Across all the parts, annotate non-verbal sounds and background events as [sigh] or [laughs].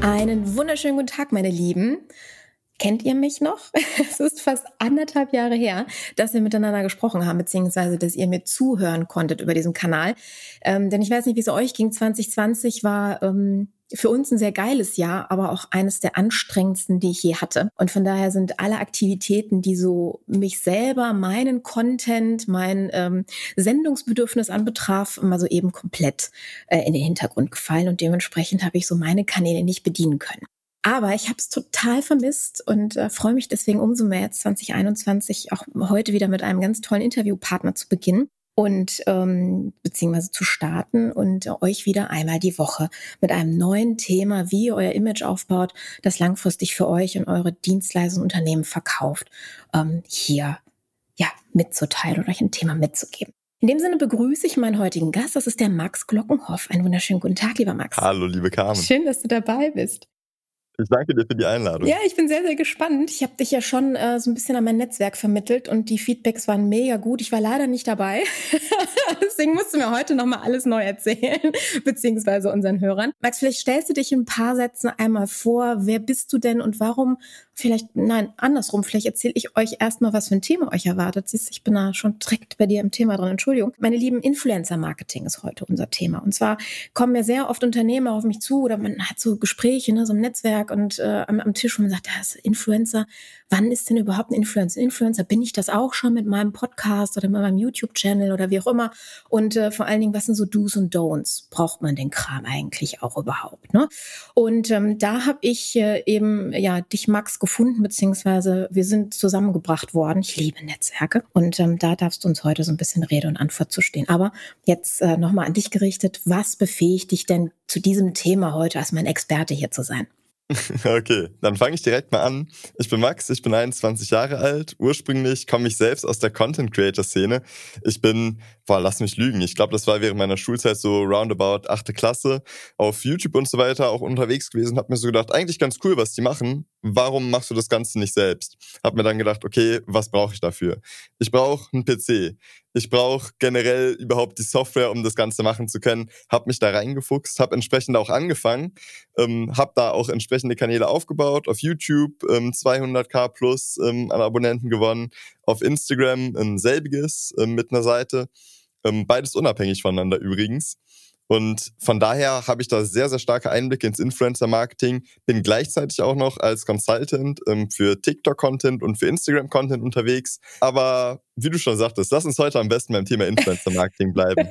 Einen wunderschönen guten Tag, meine Lieben. Kennt ihr mich noch? [laughs] Es ist fast anderthalb Jahre her, dass wir miteinander gesprochen haben, beziehungsweise dass ihr mir zuhören konntet über diesen Kanal. Ähm, denn ich weiß nicht, wie es euch ging. 2020 war ähm, für uns ein sehr geiles Jahr, aber auch eines der anstrengendsten, die ich je hatte. Und von daher sind alle Aktivitäten, die so mich selber, meinen Content, mein ähm, Sendungsbedürfnis anbetraf, immer so eben komplett äh, in den Hintergrund gefallen. Und dementsprechend habe ich so meine Kanäle nicht bedienen können. Aber ich habe es total vermisst und äh, freue mich deswegen umso mehr jetzt 2021 auch heute wieder mit einem ganz tollen Interviewpartner zu beginnen und ähm, beziehungsweise zu starten und euch wieder einmal die Woche mit einem neuen Thema, wie ihr euer Image aufbaut, das langfristig für euch und eure Dienstleistungen Unternehmen verkauft, ähm, hier ja mitzuteilen und euch ein Thema mitzugeben. In dem Sinne begrüße ich meinen heutigen Gast, das ist der Max Glockenhoff. Einen wunderschönen guten Tag, lieber Max. Hallo, liebe Carmen. Schön, dass du dabei bist. Ich danke dir für die Einladung. Ja, ich bin sehr, sehr gespannt. Ich habe dich ja schon äh, so ein bisschen an mein Netzwerk vermittelt und die Feedbacks waren mega gut. Ich war leider nicht dabei. [laughs] Deswegen musst du mir heute nochmal alles neu erzählen, [laughs] beziehungsweise unseren Hörern. Max, vielleicht stellst du dich in ein paar Sätzen einmal vor. Wer bist du denn und warum vielleicht, nein, andersrum, vielleicht erzähle ich euch erstmal, was für ein Thema euch erwartet. Siehst ich bin da schon direkt bei dir im Thema dran, Entschuldigung. Meine lieben, Influencer-Marketing ist heute unser Thema. Und zwar kommen ja sehr oft Unternehmer auf mich zu oder man hat so Gespräche, ne, so im Netzwerk und äh, am, am Tisch, wo man sagt, das ist Influencer, wann ist denn überhaupt ein Influencer? Influencer, bin ich das auch schon mit meinem Podcast oder mit meinem YouTube-Channel oder wie auch immer? Und äh, vor allen Dingen, was sind so Do's und Don'ts? Braucht man den Kram eigentlich auch überhaupt? Ne? Und ähm, da habe ich äh, eben ja dich, Max, gefunden, beziehungsweise wir sind zusammengebracht worden. Ich liebe Netzwerke und ähm, da darfst du uns heute so ein bisschen Rede und Antwort zu stehen. Aber jetzt äh, nochmal an dich gerichtet. Was befähigt dich denn zu diesem Thema heute als mein Experte hier zu sein? [laughs] Okay, dann fange ich direkt mal an. Ich bin Max, ich bin 21 Jahre alt. Ursprünglich komme ich selbst aus der Content Creator Szene. Ich bin, boah, lass mich lügen. Ich glaube, das war während meiner Schulzeit so roundabout achte Klasse auf YouTube und so weiter auch unterwegs gewesen. Hab mir so gedacht, eigentlich ganz cool, was die machen. Warum machst du das Ganze nicht selbst? Hab mir dann gedacht, okay, was brauche ich dafür? Ich brauche einen PC. Ich brauche generell überhaupt die Software, um das Ganze machen zu können. Hab mich da reingefuchst, habe entsprechend auch angefangen, ähm, habe da auch entsprechende Kanäle aufgebaut. Auf YouTube ähm, 200k plus ähm, an Abonnenten gewonnen. Auf Instagram ein selbiges ähm, mit einer Seite. Ähm, beides unabhängig voneinander übrigens. Und von daher habe ich da sehr, sehr starke Einblicke ins Influencer-Marketing, bin gleichzeitig auch noch als Consultant ähm, für TikTok-Content und für Instagram-Content unterwegs. Aber wie du schon sagtest, lass uns heute am besten beim Thema Influencer-Marketing [laughs] bleiben.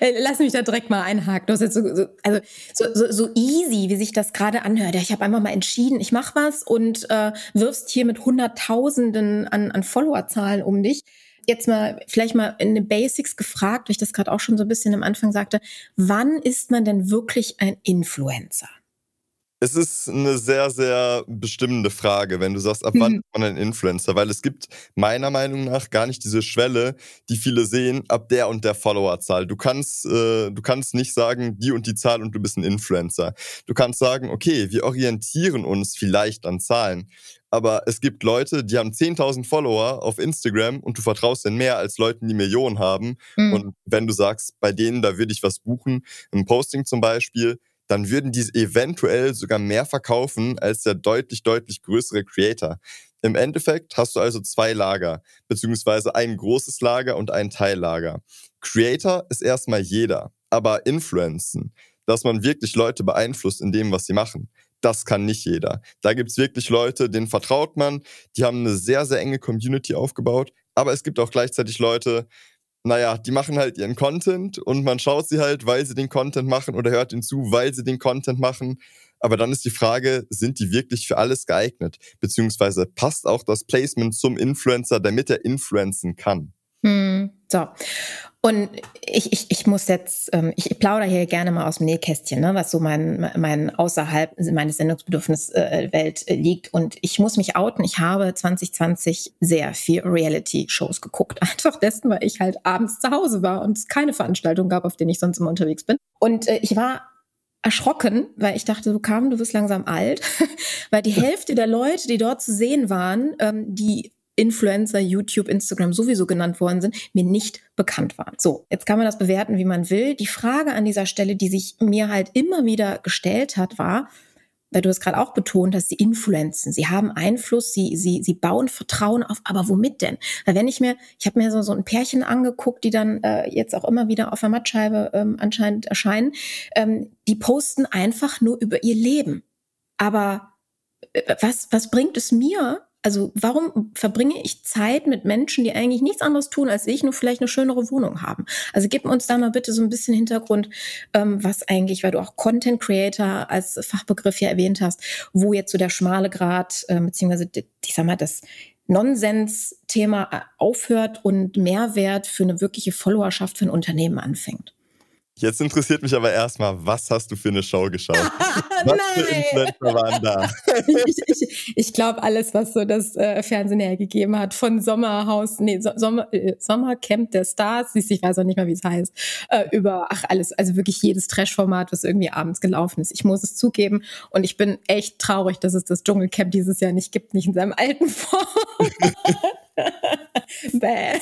Äh, lass mich da direkt mal einhaken. Du hast jetzt so, so, also so, so, so easy, wie sich das gerade anhört. Ich habe einfach mal entschieden, ich mache was und äh, wirfst hier mit Hunderttausenden an, an Followerzahlen um dich jetzt mal vielleicht mal in den Basics gefragt, weil ich das gerade auch schon so ein bisschen am Anfang sagte, wann ist man denn wirklich ein Influencer? Es ist eine sehr, sehr bestimmende Frage, wenn du sagst, ab wann mhm. ist man ein Influencer? Weil es gibt meiner Meinung nach gar nicht diese Schwelle, die viele sehen, ab der und der Followerzahl. Du kannst, äh, du kannst nicht sagen, die und die Zahl und du bist ein Influencer. Du kannst sagen, okay, wir orientieren uns vielleicht an Zahlen. Aber es gibt Leute, die haben 10.000 Follower auf Instagram und du vertraust denen mehr als Leuten, die Millionen haben. Mhm. Und wenn du sagst, bei denen, da würde ich was buchen, ein Posting zum Beispiel, dann würden die eventuell sogar mehr verkaufen als der deutlich, deutlich größere Creator. Im Endeffekt hast du also zwei Lager, beziehungsweise ein großes Lager und ein Teillager. Creator ist erstmal jeder, aber Influencen, dass man wirklich Leute beeinflusst in dem, was sie machen, das kann nicht jeder. Da gibt's wirklich Leute, denen vertraut man, die haben eine sehr, sehr enge Community aufgebaut, aber es gibt auch gleichzeitig Leute, naja, die machen halt ihren Content und man schaut sie halt, weil sie den Content machen oder hört ihnen zu, weil sie den Content machen. Aber dann ist die Frage, sind die wirklich für alles geeignet? Beziehungsweise passt auch das Placement zum Influencer, damit er influenzen kann? Hm, so. Und ich, ich, ich muss jetzt, ähm, ich plaudere hier gerne mal aus dem Nähkästchen, ne, was so mein, mein außerhalb meines Sendungsbedürfniswelt äh, liegt. Und ich muss mich outen. Ich habe 2020 sehr viel Reality-Shows geguckt. [laughs] Einfach dessen, weil ich halt abends zu Hause war und es keine Veranstaltung gab, auf denen ich sonst immer unterwegs bin. Und äh, ich war erschrocken, weil ich dachte, du kam, du wirst langsam alt, [laughs] weil die [laughs] Hälfte der Leute, die dort zu sehen waren, ähm, die Influencer, YouTube, Instagram sowieso genannt worden sind, mir nicht bekannt waren. So, jetzt kann man das bewerten, wie man will. Die Frage an dieser Stelle, die sich mir halt immer wieder gestellt hat, war, weil du es gerade auch betont hast, die Influenzen, sie haben Einfluss, sie, sie, sie bauen Vertrauen auf, aber womit denn? Weil wenn ich mir, ich habe mir so, so ein Pärchen angeguckt, die dann äh, jetzt auch immer wieder auf der Mattscheibe ähm, anscheinend erscheinen, ähm, die posten einfach nur über ihr Leben. Aber äh, was, was bringt es mir, also warum verbringe ich Zeit mit Menschen, die eigentlich nichts anderes tun als ich, nur vielleicht eine schönere Wohnung haben? Also gib uns da mal bitte so ein bisschen Hintergrund, ähm, was eigentlich, weil du auch Content Creator als Fachbegriff ja erwähnt hast, wo jetzt so der schmale Grad, äh, beziehungsweise ich sag mal, das Nonsens-Thema äh, aufhört und Mehrwert für eine wirkliche Followerschaft für ein Unternehmen anfängt. Jetzt interessiert mich aber erstmal, was hast du für eine Show geschaut? [laughs] was für Influencer waren da? [laughs] ich ich, ich glaube, alles, was so das äh, Fernsehen hergegeben hat, von Sommerhaus, nee, so, Sommer, äh, Sommercamp der Stars, ich weiß auch nicht mehr, wie es heißt, äh, über, ach, alles, also wirklich jedes Trash-Format, was irgendwie abends gelaufen ist. Ich muss es zugeben und ich bin echt traurig, dass es das Dschungelcamp dieses Jahr nicht gibt, nicht in seinem alten [laughs] Form. [laughs] Bäh.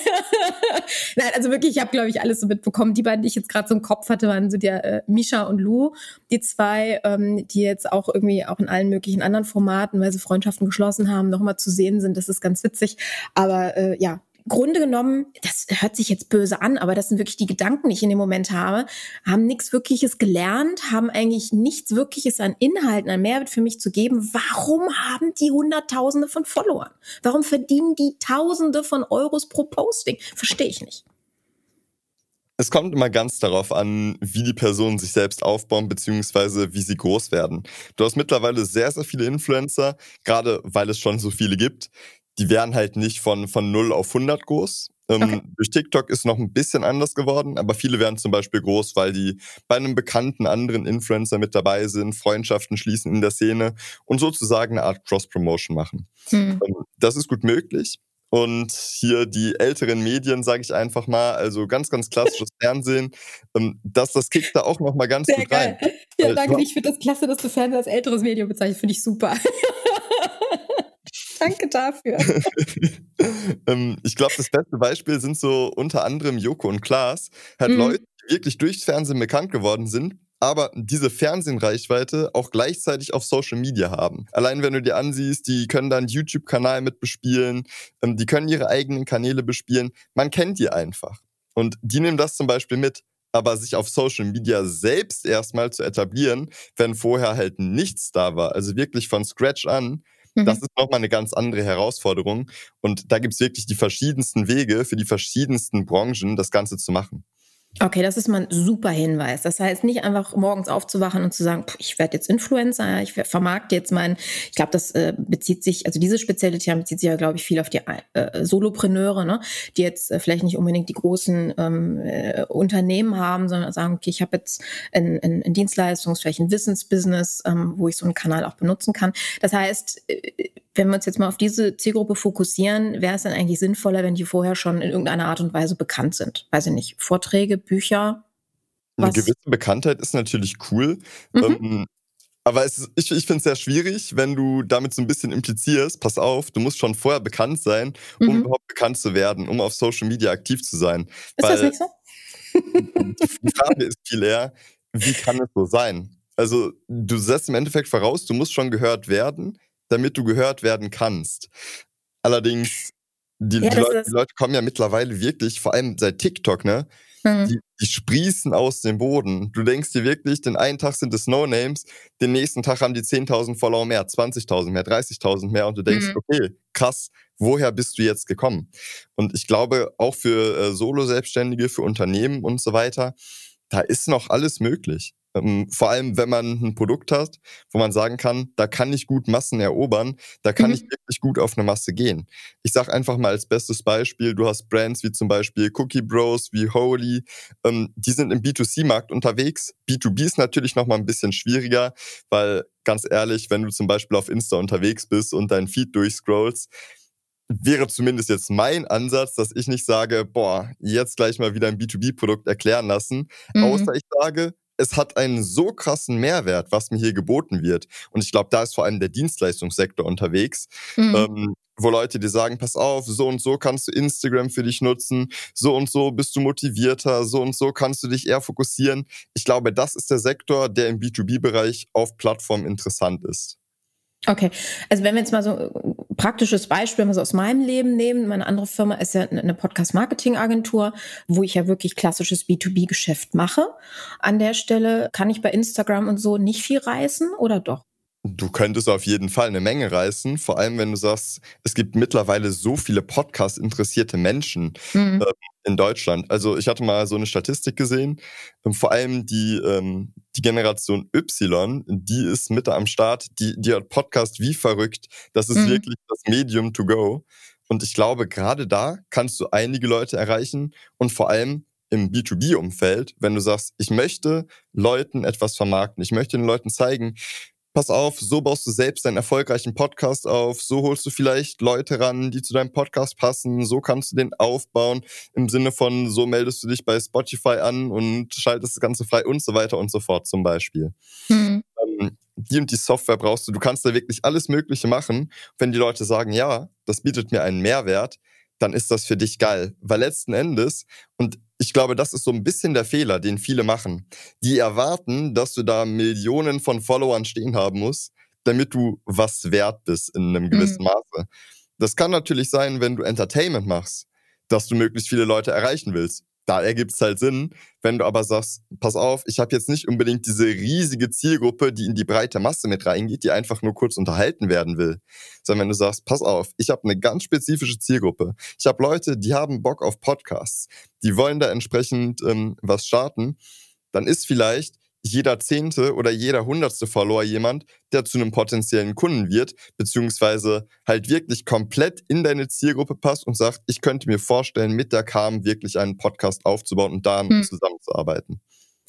Nein, also wirklich, ich habe, glaube ich, alles so mitbekommen. Die beiden, die ich jetzt gerade so im Kopf hatte, waren so der äh, Misha und Lou, die zwei, ähm, die jetzt auch irgendwie auch in allen möglichen anderen Formaten, weil sie Freundschaften geschlossen haben, nochmal zu sehen sind. Das ist ganz witzig. Aber äh, ja, Grunde genommen, das hört sich jetzt böse an, aber das sind wirklich die Gedanken, die ich in dem Moment habe, haben nichts Wirkliches gelernt, haben eigentlich nichts Wirkliches an Inhalten, an Mehrwert für mich zu geben. Warum haben die Hunderttausende von Followern? Warum verdienen die Tausende von Euros pro Posting? Verstehe ich nicht. Es kommt immer ganz darauf an, wie die Personen sich selbst aufbauen, beziehungsweise wie sie groß werden. Du hast mittlerweile sehr, sehr viele Influencer, gerade weil es schon so viele gibt, die wären halt nicht von, von 0 auf 100 groß. Ähm, okay. Durch TikTok ist noch ein bisschen anders geworden, aber viele werden zum Beispiel groß, weil die bei einem bekannten anderen Influencer mit dabei sind, Freundschaften schließen in der Szene und sozusagen eine Art Cross-Promotion machen. Hm. Ähm, das ist gut möglich. Und hier die älteren Medien, sage ich einfach mal, also ganz, ganz klassisches [laughs] Fernsehen, ähm, dass das kickt da auch noch mal ganz Sehr gut geil. rein. Ja, danke, ich finde das klasse, dass du Fernsehen als älteres Medium bezeichnest, finde ich super. Danke dafür. [laughs] ähm, ich glaube, das beste Beispiel sind so unter anderem Joko und Klaas. Halt mhm. Leute, die wirklich durchs Fernsehen bekannt geworden sind, aber diese Fernsehreichweite auch gleichzeitig auf Social Media haben. Allein wenn du dir ansiehst, die können da einen YouTube-Kanal mit bespielen, ähm, die können ihre eigenen Kanäle bespielen. Man kennt die einfach. Und die nehmen das zum Beispiel mit. aber sich auf Social Media selbst erstmal zu etablieren, wenn vorher halt nichts da war, also wirklich von Scratch an, mhm. das ist nochmal eine ganz andere Herausforderung. Und da gibt's wirklich die verschiedensten Wege für die verschiedensten Branchen, das Ganze zu machen. Okay, das ist mal ein super Hinweis. Das heißt, nicht einfach morgens aufzuwachen und zu sagen, ich werde jetzt Influencer, ich vermarkte jetzt meinen, ich glaube, das äh, bezieht sich, also diese spezielle Thema bezieht sich ja, glaube ich, viel auf die äh, Solopreneure, ne, die jetzt äh, vielleicht nicht unbedingt die großen ähm, äh, Unternehmen haben, sondern sagen, okay, ich habe jetzt ein, ein, ein Dienstleistungs-, vielleicht ein Wissensbusiness, ähm, wo ich so einen Kanal auch benutzen kann. Das heißt, äh, wenn wir uns jetzt mal auf diese Zielgruppe fokussieren, wäre es dann eigentlich sinnvoller, wenn die vorher schon in irgendeiner Art und Weise bekannt sind? Weiß ich nicht, Vorträge, Bücher? Eine gewisse Bekanntheit ist natürlich cool. Mhm. Ähm, aber es ich, ich finde es sehr schwierig, wenn du damit so ein bisschen implizierst, pass auf, du musst schon vorher bekannt sein, um mhm. überhaupt bekannt zu werden, um auf Social Media aktiv zu sein. Ist Weil das nicht so? die Frage ist viel eher, wie kann es so sein? Also du setzt im Endeffekt voraus, du musst schon gehört werden, damit du gehört werden kannst. Allerdings, die, ja, die, Leute, die Leute kommen ja mittlerweile wirklich, vor allem seit TikTok, ne? Mhm. Die, die sprießen aus dem Boden. Du denkst dir wirklich, den einen Tag sind es No-Names, den nächsten Tag haben die 10.000 Follower mehr, 20.000 mehr, 30.000 mehr und du denkst, mhm. okay, krass, woher bist du jetzt gekommen? Und ich glaube, auch für äh, Solo-Selbstständige, für Unternehmen und so weiter, da ist noch alles möglich. Ähm, vor allem, wenn man ein Produkt hat, wo man sagen kann, da kann ich gut Massen erobern, da kann mhm. ich wirklich gut auf eine Masse gehen. Ich sage einfach mal als bestes Beispiel, du hast Brands wie zum Beispiel Cookie Bros, wie Holy, ähm, die sind im B2C-Markt unterwegs. B2B ist natürlich nochmal ein bisschen schwieriger, weil ganz ehrlich, wenn du zum Beispiel auf Insta unterwegs bist und dein Feed durchscrollst, wäre zumindest jetzt mein Ansatz, dass ich nicht sage, boah, jetzt gleich mal wieder ein B2B-Produkt erklären lassen, mhm. außer ich sage, es hat einen so krassen Mehrwert, was mir hier geboten wird. Und ich glaube, da ist vor allem der Dienstleistungssektor unterwegs, mhm. ähm, wo Leute dir sagen, pass auf, so und so kannst du Instagram für dich nutzen, so und so bist du motivierter, so und so kannst du dich eher fokussieren. Ich glaube, das ist der Sektor, der im B2B-Bereich auf Plattformen interessant ist. Okay, also wenn wir jetzt mal so ein äh, praktisches Beispiel mal so aus meinem Leben nehmen, meine andere Firma ist ja eine Podcast-Marketing-Agentur, wo ich ja wirklich klassisches B2B-Geschäft mache. An der Stelle kann ich bei Instagram und so nicht viel reißen oder doch? Du könntest auf jeden Fall eine Menge reißen, vor allem wenn du sagst, es gibt mittlerweile so viele Podcast-interessierte Menschen mhm. äh, in Deutschland. Also ich hatte mal so eine Statistik gesehen, ähm, vor allem die, ähm, die Generation Y, die ist Mitte am Start, die, die hat Podcast wie verrückt. Das ist mhm. wirklich das Medium to go. Und ich glaube, gerade da kannst du einige Leute erreichen und vor allem im B2B-Umfeld, wenn du sagst, ich möchte Leuten etwas vermarkten, ich möchte den Leuten zeigen, pass auf, so baust du selbst deinen erfolgreichen Podcast auf, so holst du vielleicht Leute ran, die zu deinem Podcast passen, so kannst du den aufbauen, im Sinne von, so meldest du dich bei Spotify an und schaltest das Ganze frei und so weiter und so fort zum Beispiel. Mhm. Ähm, die und die Software brauchst du, du kannst da wirklich alles Mögliche machen. Wenn die Leute sagen, ja, das bietet mir einen Mehrwert, dann ist das für dich geil. Weil letzten Endes, und ich glaube, das ist so ein bisschen der Fehler, den viele machen. Die erwarten, dass du da Millionen von Followern stehen haben musst, damit du was wert bist in einem gewissen mhm. Maße. Das kann natürlich sein, wenn du Entertainment machst, dass du möglichst viele Leute erreichen willst da ergibt es halt Sinn. Wenn du aber sagst, pass auf, ich habe jetzt nicht unbedingt diese riesige Zielgruppe, die in die breite Masse mit reingeht, die einfach nur kurz unterhalten werden will, sondern wenn du sagst, pass auf, ich habe eine ganz spezifische Zielgruppe. Ich habe Leute, die haben Bock auf Podcasts, die wollen da entsprechend ähm, was starten, dann ist vielleicht jeder zehnte oder jeder hundertste Follower jemand, der zu einem potenziellen Kunden wird, beziehungsweise halt wirklich komplett in deine Zielgruppe passt und sagt, ich könnte mir vorstellen, mit der Kam wirklich einen Podcast aufzubauen und da hm. zusammenzuarbeiten.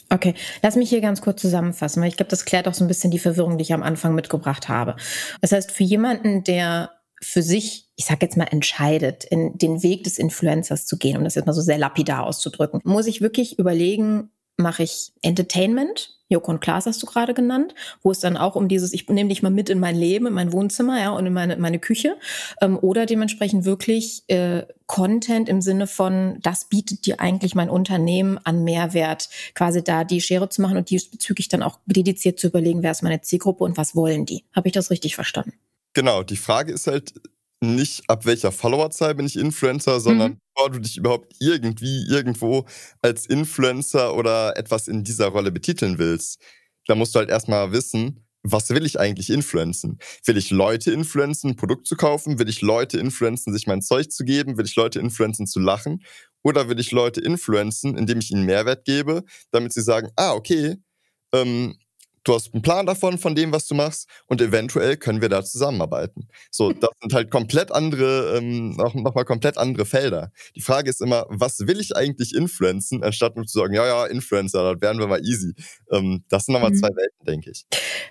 Okay, lass mich hier ganz kurz zusammenfassen, weil ich glaube, das klärt auch so ein bisschen die Verwirrung, die ich am Anfang mitgebracht habe. Das heißt, für jemanden, der für sich, ich sag jetzt mal, entscheidet, in den Weg des Influencers zu gehen, um das jetzt mal so sehr lapidar auszudrücken, muss ich wirklich überlegen, mache ich Entertainment. Joko und Klaas hast du gerade genannt, wo es dann auch um dieses, ich nehme dich mal mit in mein Leben, in mein Wohnzimmer, ja, und in meine, meine Küche. Ähm, oder dementsprechend wirklich äh, Content im Sinne von, das bietet dir eigentlich mein Unternehmen an Mehrwert, quasi da die Schere zu machen und diesbezüglich dann auch dediziert zu überlegen, wer ist meine Zielgruppe und was wollen die. Habe ich das richtig verstanden? Genau, die Frage ist halt nicht, ab welcher Followerzahl bin ich Influencer, sondern mhm bevor du dich überhaupt irgendwie irgendwo als Influencer oder etwas in dieser Rolle betiteln willst, da musst du halt erstmal wissen, was will ich eigentlich influenzen? Will ich Leute influenzen, ein Produkt zu kaufen? Will ich Leute influenzen, sich mein Zeug zu geben? Will ich Leute influenzen, zu lachen? Oder will ich Leute influenzen, indem ich ihnen Mehrwert gebe, damit sie sagen, ah, okay, ähm, du hast einen Plan davon, von dem, was du machst, und eventuell können wir da zusammenarbeiten. So, [laughs] das sind halt komplett andere, ähm, auch nochmal komplett andere Felder. Die Frage ist immer, was will ich eigentlich influenzen, anstatt nur zu sagen, ja, ja, Influencer, das werden wir mal easy. Ähm, das sind nochmal mhm. zwei Welten, denke ich.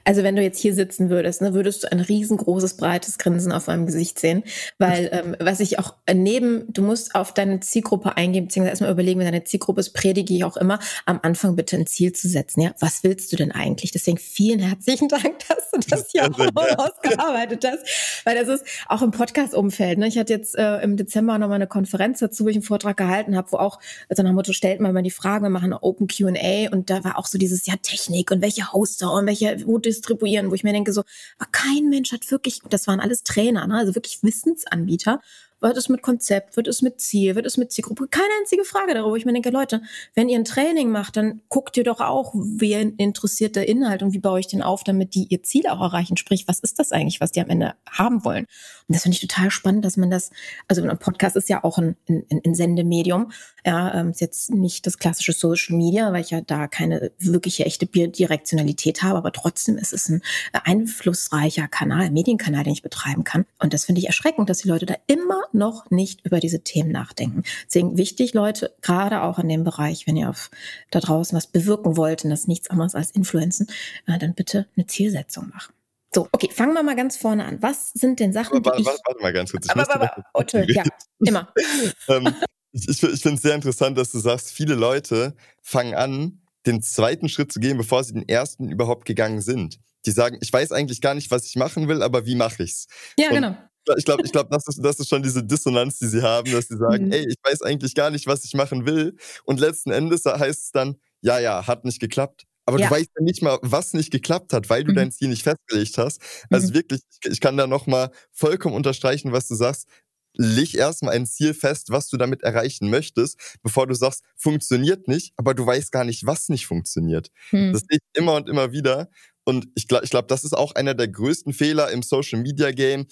Also wenn du jetzt hier sitzen würdest, ne, würdest du ein riesengroßes, breites Grinsen auf meinem Gesicht sehen, weil [laughs] ähm, was ich auch neben, du musst auf deine Zielgruppe eingehen, beziehungsweise erstmal überlegen, wenn deine Zielgruppe ist, predige ich auch immer, am Anfang bitte ein Ziel zu setzen. Ja, was willst du denn eigentlich? Deswegen vielen herzlichen Dank, dass du das hier auch ausgearbeitet hast, weil das ist auch im Podcast-Umfeld. Ne? Ich hatte jetzt äh, im Dezember noch mal eine Konferenz dazu, wo ich einen Vortrag gehalten habe, wo auch, also nach dem Motto, stellt mal mal die Fragen, wir machen Open Q&A und da war auch so dieses, ja, Technik und welche Hoster und welche, wo distribuieren, wo ich mir denke so, aber kein Mensch hat wirklich, das waren alles Trainer, ne? also wirklich Wissensanbieter wird es mit Konzept, wird es mit Ziel, wird es mit Zielgruppe? Keine einzige Frage darüber. Ich mir denke, Leute, wenn ihr ein Training macht, dann guckt ihr doch auch, wer interessiert der Inhalt und wie baue ich den auf, damit die ihr Ziel auch erreichen. Sprich, was ist das eigentlich, was die am Ende haben wollen? Und das finde ich total spannend, dass man das, also ein Podcast ist ja auch ein, ein, ein Sendemedium. Ja, ähm, ist jetzt nicht das klassische Social Media, weil ich ja da keine wirkliche echte Direktionalität habe, aber trotzdem ist es ein einflussreicher Kanal, Medienkanal, den ich betreiben kann. Und das finde ich erschreckend, dass die Leute da immer noch nicht über diese Themen nachdenken. Deswegen wichtig, Leute, gerade auch in dem Bereich, wenn ihr auf da draußen was bewirken wollt und das nichts anderes als Influenzen, äh, dann bitte eine Zielsetzung machen. So, okay, fangen wir mal ganz vorne an. Was sind denn Sachen, aber, die warte, warte mal ganz kurz. Ich aber, aber, aber, Otto, [laughs] ja, immer. [laughs] ähm, ich ich, ich finde es sehr interessant, dass du sagst, viele Leute fangen an, den zweiten Schritt zu gehen, bevor sie den ersten überhaupt gegangen sind. Die sagen, ich weiß eigentlich gar nicht, was ich machen will, aber wie mache ich's? Ja, Und genau ich glaube, ich glaub, das, ist, das ist schon diese Dissonanz, die sie haben, dass sie sagen, mhm. ey, ich weiß eigentlich gar nicht, was ich machen will. Und letzten Endes heißt es dann, ja, ja, hat nicht geklappt. Aber ja. du weißt ja nicht mal, was nicht geklappt hat, weil du mhm. dein Ziel nicht festgelegt hast. Also mhm. wirklich, ich kann da nochmal vollkommen unterstreichen, was du sagst. Leg erstmal ein Ziel fest, was du damit erreichen möchtest, bevor du sagst, funktioniert nicht, aber du weißt gar nicht, was nicht funktioniert. Mhm. Das sehe ich immer und immer wieder. Und ich glaube, ich glaub, das ist auch einer der größten Fehler im Social Media Game,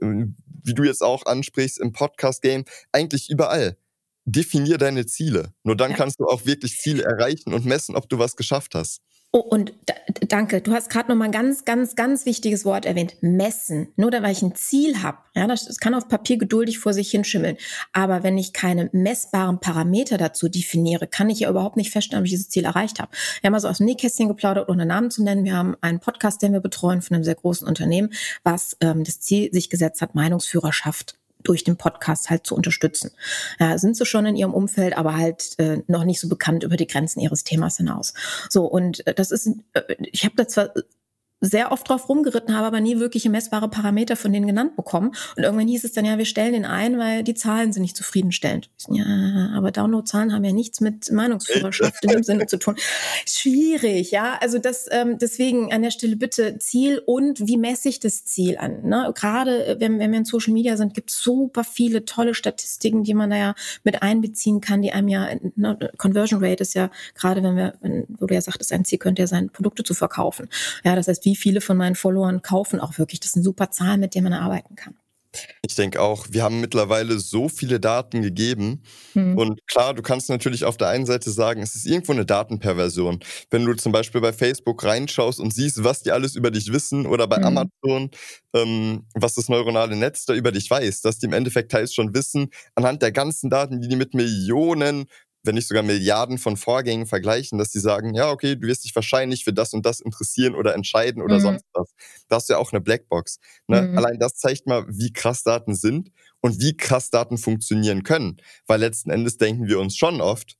ähm, wie du jetzt auch ansprichst, im Podcast Game, eigentlich überall. Definier deine Ziele. Nur dann ja. kannst du auch wirklich Ziele erreichen und messen, ob du was geschafft hast. Oh, und danke. Du hast gerade noch mal ein ganz, ganz, ganz wichtiges Wort erwähnt. Messen. Nur da, weil ich ein Ziel habe. Ja, das, das kann auf Papier geduldig vor sich hinschimmeln. Aber wenn ich keine messbaren Parameter dazu definiere, kann ich ja überhaupt nicht feststellen, ob ich dieses Ziel erreicht habe. Wir haben also aus dem Nähkästchen geplaudert, ohne Namen zu nennen. Wir haben einen Podcast, den wir betreuen von einem sehr großen Unternehmen, was ähm, das Ziel sich gesetzt hat, Meinungsführerschaft durch den Podcast halt zu unterstützen. Ja, sind sie schon in ihrem Umfeld, aber halt äh, noch nicht so bekannt über die Grenzen ihres Themas hinaus. So, und äh, das ist, äh, ich habe da zwar sehr oft drauf rumgeritten habe, aber nie wirkliche messbare Parameter von denen genannt bekommen. Und irgendwann hieß es dann, ja, wir stellen den ein, weil die Zahlen sind nicht zufriedenstellend. Ja, aber Downloadzahlen haben ja nichts mit Meinungsführerschaft in dem [laughs] Sinne zu tun. Schwierig, ja. Also das, ähm, deswegen an der Stelle bitte Ziel und wie messe ich das Ziel an? Ne? Gerade äh, wenn, wenn wir in Social Media sind, gibt es super viele tolle Statistiken, die man da ja mit einbeziehen kann, die einem ja, ne, Conversion Rate ist ja, gerade wenn wir, wenn, wo du ja sagtest, ein Ziel könnte ja sein, Produkte zu verkaufen. Ja, das heißt, wie wie viele von meinen Followern kaufen auch wirklich. Das sind super Zahlen, mit denen man arbeiten kann. Ich denke auch, wir haben mittlerweile so viele Daten gegeben. Mhm. Und klar, du kannst natürlich auf der einen Seite sagen, es ist irgendwo eine Datenperversion. Wenn du zum Beispiel bei Facebook reinschaust und siehst, was die alles über dich wissen oder bei mhm. Amazon, ähm, was das neuronale Netz da über dich weiß, dass die im Endeffekt teils schon wissen, anhand der ganzen Daten, die die mit Millionen wenn nicht sogar Milliarden von Vorgängen vergleichen, dass die sagen, ja, okay, du wirst dich wahrscheinlich für das und das interessieren oder entscheiden oder mhm. sonst was. Da hast du ja auch eine Blackbox. Ne? Mhm. Allein das zeigt mal, wie krass Daten sind und wie krass Daten funktionieren können. Weil letzten Endes denken wir uns schon oft,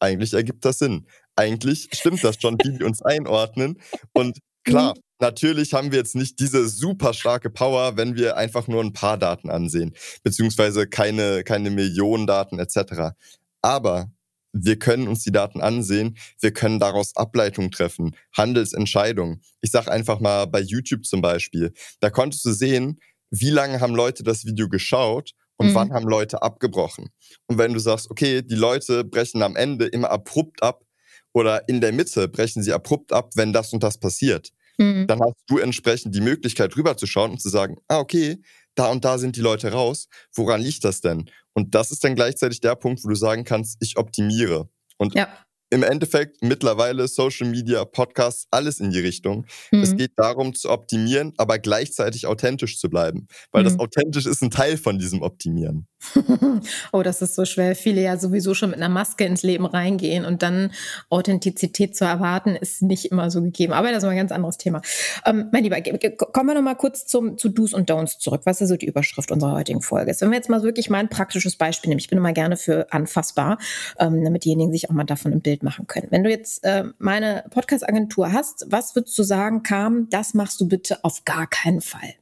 eigentlich ergibt das Sinn. Eigentlich stimmt das schon, wie wir uns einordnen. Und klar, mhm. Natürlich haben wir jetzt nicht diese super starke Power, wenn wir einfach nur ein paar Daten ansehen, beziehungsweise keine, keine Millionen Daten etc. Aber wir können uns die Daten ansehen, wir können daraus Ableitungen treffen, Handelsentscheidungen. Ich sage einfach mal bei YouTube zum Beispiel, da konntest du sehen, wie lange haben Leute das Video geschaut und mhm. wann haben Leute abgebrochen. Und wenn du sagst, okay, die Leute brechen am Ende immer abrupt ab oder in der Mitte brechen sie abrupt ab, wenn das und das passiert, mhm. dann hast du entsprechend die Möglichkeit rüberzuschauen und zu sagen, ah, okay, da und da sind die Leute raus. Woran liegt das denn? Und das ist dann gleichzeitig der Punkt, wo du sagen kannst, ich optimiere. Und ja im Endeffekt mittlerweile Social Media, Podcasts, alles in die Richtung. Mhm. Es geht darum zu optimieren, aber gleichzeitig authentisch zu bleiben. Weil mhm. das authentisch ist ein Teil von diesem Optimieren. [laughs] oh, das ist so schwer. Viele ja sowieso schon mit einer Maske ins Leben reingehen und dann Authentizität zu erwarten, ist nicht immer so gegeben. Aber das ist mal ein ganz anderes Thema. Ähm, mein Lieber, kommen wir noch mal kurz zum, zu Do's und Don'ts zurück. Was ist so die Überschrift unserer heutigen Folge? Wenn wir jetzt mal wirklich mal ein praktisches Beispiel nehmen. Ich bin immer gerne für anfassbar, ähm, damit diejenigen sich auch mal davon im Bild Bild machen können. Wenn du jetzt äh, meine Podcast-Agentur hast, was würdest du sagen, kam, das machst du bitte auf gar keinen Fall?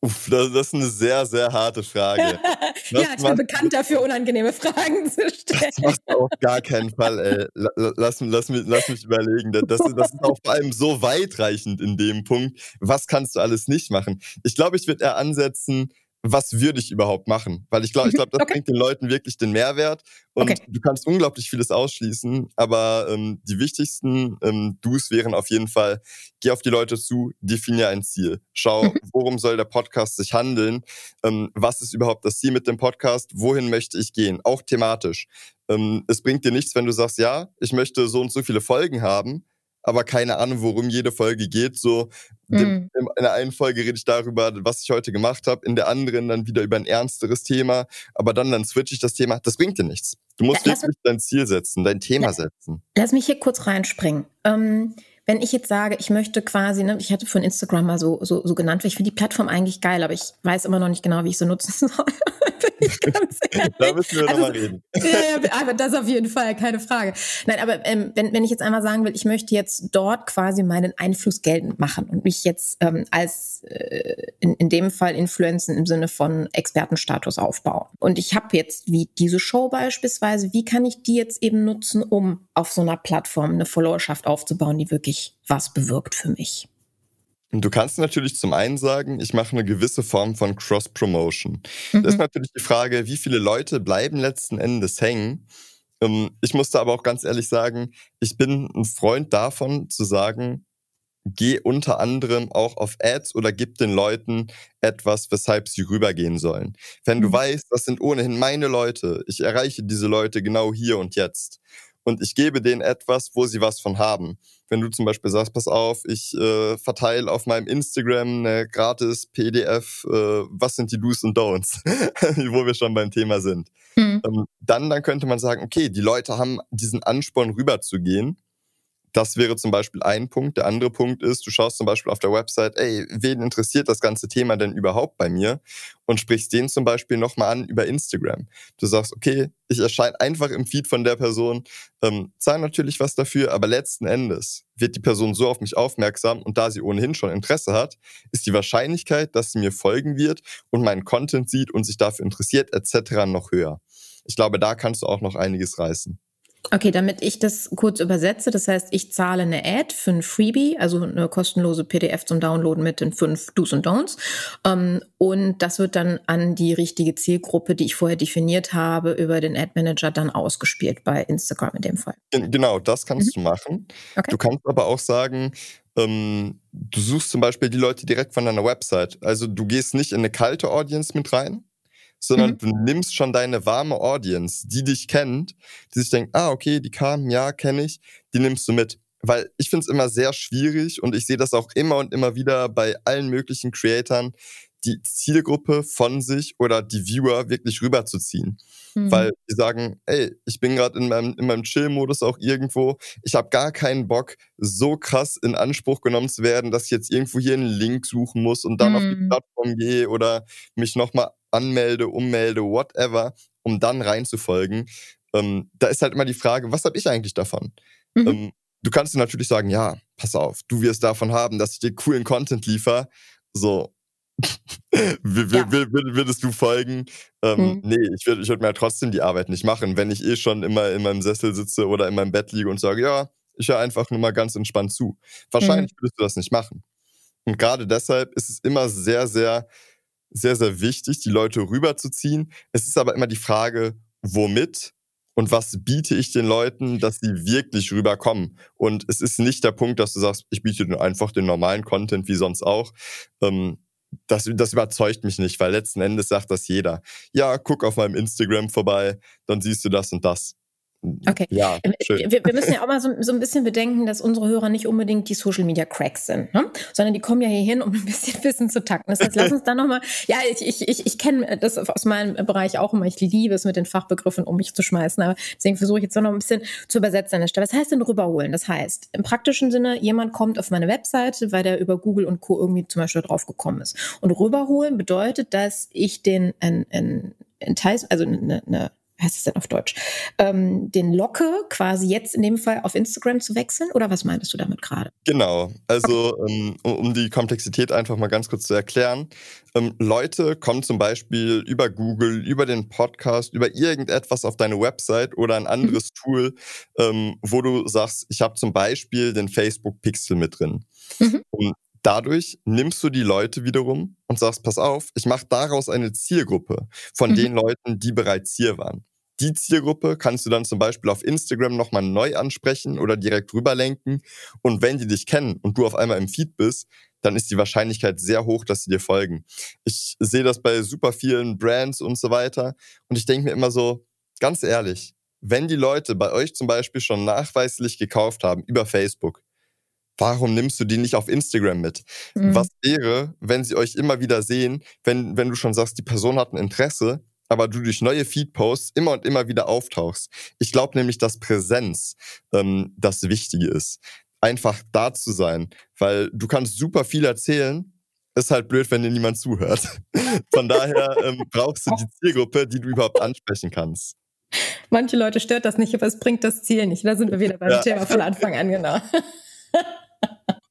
Uff, das, das ist eine sehr, sehr harte Frage. [laughs] ja, ich bin bekannt dafür, unangenehme Fragen zu stellen. Das machst du auf gar keinen Fall, ey. Lass, lass, mich, lass mich überlegen. Das, das ist auch vor allem so weitreichend in dem Punkt. Was kannst du alles nicht machen? Ich glaube, ich würde eher ansetzen, was würde ich überhaupt machen? Weil ich glaube, ich glaube, das okay. bringt den Leuten wirklich den Mehrwert. Und okay. du kannst unglaublich vieles ausschließen, aber ähm, die wichtigsten ähm, Do's wären auf jeden Fall, geh auf die Leute zu, definier ein Ziel. Schau, mhm. worum soll der Podcast sich handeln? Ähm, was ist überhaupt das Ziel mit dem Podcast? Wohin möchte ich gehen? Auch thematisch. Ähm, es bringt dir nichts, wenn du sagst, ja, ich möchte so und so viele Folgen haben, aber keine Ahnung, worum jede Folge geht. So mhm. in der einen Folge rede ich darüber, was ich heute gemacht habe, in der anderen dann wieder über ein ernsteres Thema, aber dann dann switch ich das Thema. Das bringt dir nichts. Du musst ja, wirklich dein Ziel setzen, dein Thema lass, setzen. Lass mich hier kurz reinspringen. Ähm, wenn ich jetzt sage, ich möchte quasi, ne, ich hatte von Instagram mal so, so, so genannt, weil ich finde die Plattform eigentlich geil, aber ich weiß immer noch nicht genau, wie ich sie nutzen [laughs] soll. [laughs] [laughs] da müssen wir also, nochmal reden. [laughs] Ja, aber das auf jeden Fall, keine Frage. Nein, aber ähm, wenn, wenn ich jetzt einmal sagen will, ich möchte jetzt dort quasi meinen Einfluss geltend machen und mich jetzt ähm, als äh, in, in dem Fall Influenzen im Sinne von Expertenstatus aufbauen. Und ich habe jetzt wie diese Show beispielsweise, wie kann ich die jetzt eben nutzen, um auf so einer Plattform eine Followerschaft aufzubauen, die wirklich was bewirkt für mich. Du kannst natürlich zum einen sagen, ich mache eine gewisse Form von Cross-Promotion. Mhm. Das ist natürlich die Frage, wie viele Leute bleiben letzten Endes hängen. Ähm, ich musste aber auch ganz ehrlich sagen, ich bin ein Freund davon zu sagen, geh unter anderem auch auf Ads oder gib den Leuten etwas, weshalb sie rübergehen sollen. Wenn du mhm. weißt, das sind ohnehin meine Leute, ich erreiche diese Leute genau hier und jetzt und ich gebe denen etwas, wo sie was von haben. Wenn du zum Beispiel sagst, pass auf, ich äh, verteile auf meinem Instagram eine gratis PDF, äh, was sind die Do's und Don'ts, [laughs] wo wir schon beim Thema sind. Mhm. Ähm, dann, dann könnte man sagen, okay, die Leute haben diesen Ansporn rüberzugehen das wäre zum Beispiel ein Punkt. Der andere Punkt ist, du schaust zum Beispiel auf der Website, ey, wen interessiert das ganze Thema denn überhaupt bei mir? Und sprichst den zum Beispiel nochmal an über Instagram. Du sagst, okay, ich erscheine einfach im Feed von der Person, ähm, zahle natürlich was dafür, aber letzten Endes wird die Person so auf mich aufmerksam und da sie ohnehin schon Interesse hat, ist die Wahrscheinlichkeit, dass sie mir folgen wird und meinen Content sieht und sich dafür interessiert etc. noch höher. Ich glaube, da kannst du auch noch einiges reißen. Okay, damit ich das kurz übersetze, das heißt, ich zahle eine Ad für ein Freebie, also eine kostenlose PDF zum Downloaden mit den fünf Do's und Don'ts. Ähm, und das wird dann an die richtige Zielgruppe, die ich vorher definiert habe, über den Ad Manager dann ausgespielt, bei Instagram in dem Fall. Genau, das kannst mhm. du machen. Okay. Du kannst aber auch sagen, ähm, du suchst zum Beispiel die Leute direkt von deiner Website. Also du gehst nicht in eine kalte Audience mit rein, sondern mhm. du nimmst schon deine warme Audience, die dich kennt, die sich denkt, ah, okay, die kamen, ja, kenne ich, die nimmst du mit. Weil ich finde es immer sehr schwierig und ich sehe das auch immer und immer wieder bei allen möglichen Creatoren, die Zielgruppe von sich oder die Viewer wirklich rüberzuziehen. Mhm. Weil die sagen, ey, ich bin gerade in meinem, in meinem Chill-Modus auch irgendwo. Ich habe gar keinen Bock, so krass in Anspruch genommen zu werden, dass ich jetzt irgendwo hier einen Link suchen muss und dann mhm. auf die mhm. Plattform gehe oder mich nochmal anmelde, ummelde, whatever, um dann reinzufolgen. Ähm, da ist halt immer die Frage, was habe ich eigentlich davon? Mhm. Ähm, du kannst dir natürlich sagen, ja, pass auf, du wirst davon haben, dass ich dir coolen Content liefere. So, [laughs] ja. würdest du folgen? Ähm, mhm. Nee, ich würde ich würd mir trotzdem die Arbeit nicht machen, wenn ich eh schon immer in meinem Sessel sitze oder in meinem Bett liege und sage, ja, ich höre einfach nur mal ganz entspannt zu. Wahrscheinlich mhm. würdest du das nicht machen. Und gerade deshalb ist es immer sehr, sehr sehr, sehr wichtig, die Leute rüberzuziehen. Es ist aber immer die Frage, womit und was biete ich den Leuten, dass sie wirklich rüberkommen. Und es ist nicht der Punkt, dass du sagst, ich biete einfach den normalen Content wie sonst auch. Ähm, das, das überzeugt mich nicht, weil letzten Endes sagt das jeder. Ja, guck auf meinem Instagram vorbei, dann siehst du das und das. Okay. Ja, ähm, schön. Wir, wir, müssen ja auch mal so, so, ein bisschen bedenken, dass unsere Hörer nicht unbedingt die Social Media Cracks sind, ne? sondern die kommen ja hier hin, um ein bisschen [laughs] Wissen zu takten. Das heißt, lass uns da nochmal, ja, ich, ich, ich, ich kenne das aus meinem Bereich auch immer. Ich liebe es, mit den Fachbegriffen um mich zu schmeißen. Aber deswegen versuche ich jetzt noch ein bisschen zu übersetzen an der Stelle. Was heißt denn rüberholen? Das heißt, im praktischen Sinne, jemand kommt auf meine Webseite, weil der über Google und Co. irgendwie zum Beispiel drauf gekommen ist. Und rüberholen bedeutet, dass ich den, ein, ein, ein Teil, also eine, eine heißt es denn auf Deutsch, ähm, den locke, quasi jetzt in dem Fall auf Instagram zu wechseln? Oder was meintest du damit gerade? Genau, also ähm, um die Komplexität einfach mal ganz kurz zu erklären. Ähm, Leute kommen zum Beispiel über Google, über den Podcast, über irgendetwas auf deine Website oder ein anderes mhm. Tool, ähm, wo du sagst, ich habe zum Beispiel den Facebook Pixel mit drin. Mhm. Und Dadurch nimmst du die Leute wiederum und sagst, pass auf, ich mache daraus eine Zielgruppe von mhm. den Leuten, die bereits hier waren. Die Zielgruppe kannst du dann zum Beispiel auf Instagram nochmal neu ansprechen oder direkt rüberlenken. Und wenn die dich kennen und du auf einmal im Feed bist, dann ist die Wahrscheinlichkeit sehr hoch, dass sie dir folgen. Ich sehe das bei super vielen Brands und so weiter. Und ich denke mir immer so, ganz ehrlich, wenn die Leute bei euch zum Beispiel schon nachweislich gekauft haben über Facebook, warum nimmst du die nicht auf Instagram mit? Mhm. Was wäre, wenn sie euch immer wieder sehen, wenn, wenn du schon sagst, die Person hat ein Interesse, aber du durch neue Feed-Posts immer und immer wieder auftauchst. Ich glaube nämlich, dass Präsenz ähm, das Wichtige ist. Einfach da zu sein, weil du kannst super viel erzählen, ist halt blöd, wenn dir niemand zuhört. [laughs] Von daher ähm, brauchst du die Zielgruppe, die du überhaupt ansprechen kannst. Manche Leute stört das nicht, aber es bringt das Ziel nicht. Da sind wir wieder beim ja. Thema von Anfang an, genau. [laughs]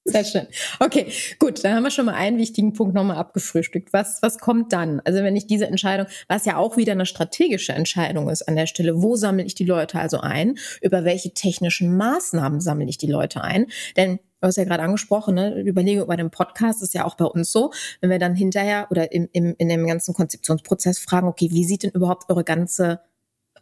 Sehr schön. Okay, gut, dann haben wir schon mal einen wichtigen Punkt nochmal abgefrühstückt. Was, was kommt dann? Also wenn ich diese Entscheidung, was ja auch wieder eine strategische Entscheidung ist an der Stelle, wo sammle ich die Leute also ein? Über welche technischen Maßnahmen sammle ich die Leute ein? Denn du hast ja gerade angesprochen, ne, Überlegung über den Podcast ist ja auch bei uns so, wenn wir dann hinterher oder im, im, in dem ganzen Konzeptionsprozess fragen, okay, wie sieht denn überhaupt eure ganze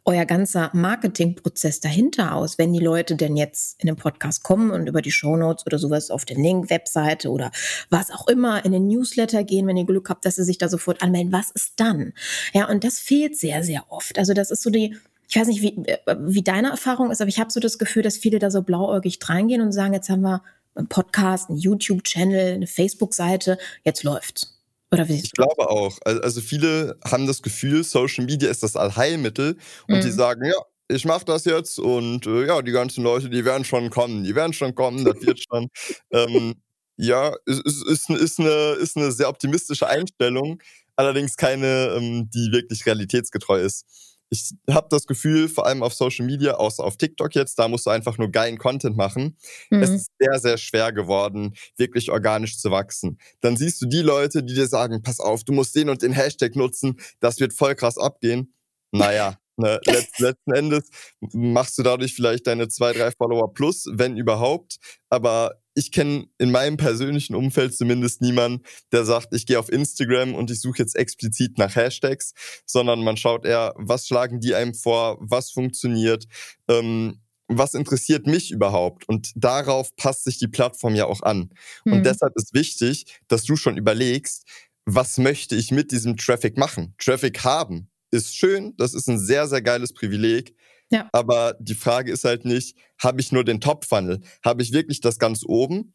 euer ganzer Marketingprozess dahinter aus, wenn die Leute denn jetzt in den Podcast kommen und über die Shownotes oder sowas auf den Link, Webseite oder was auch immer in den Newsletter gehen, wenn ihr Glück habt, dass sie sich da sofort anmelden, was ist dann? Ja, und das fehlt sehr, sehr oft. Also das ist so die, ich weiß nicht, wie, äh, wie deine Erfahrung ist, aber ich habe so das Gefühl, dass viele da so blauäugig reingehen und sagen, jetzt haben wir einen Podcast, einen YouTube-Channel, eine Facebook-Seite, jetzt läuft's. Oder wie ich glaube auch. Also viele haben das Gefühl, Social Media ist das Allheilmittel und mhm. die sagen, ja, ich mache das jetzt und äh, ja, die ganzen Leute, die werden schon kommen, die werden schon kommen, das wird [laughs] schon. ähm, ja, ist, ist, ist, eine, ist eine sehr optimistische Einstellung, allerdings keine, ähm, die wirklich realitätsgetreu ist ich habe das Gefühl, vor allem auf Social Media, außer auf TikTok jetzt, da musst du einfach nur geilen Content machen. Mhm. Es ist sehr, sehr schwer geworden, wirklich organisch zu wachsen. Dann siehst du die Leute, die dir sagen, pass auf, du musst den und den Hashtag nutzen, das wird voll krass abgehen. Naja, ne, [laughs] letzt, letzten Endes machst du dadurch vielleicht deine zwei, drei Follower plus, wenn überhaupt. Aber ich kenne in meinem persönlichen Umfeld zumindest niemanden, der sagt, ich gehe auf Instagram und ich suche jetzt explizit nach Hashtags, sondern man schaut eher, was schlagen die einem vor, was funktioniert, ähm, was interessiert mich überhaupt? Und darauf passt sich die Plattform ja auch an. Mhm. Und deshalb ist wichtig, dass du schon überlegst, was möchte ich mit diesem Traffic machen? Traffic haben ist schön, das ist ein sehr, sehr geiles Privileg. Ja. Aber die Frage ist halt nicht, habe ich nur den Top-Funnel? Habe ich wirklich das ganz oben?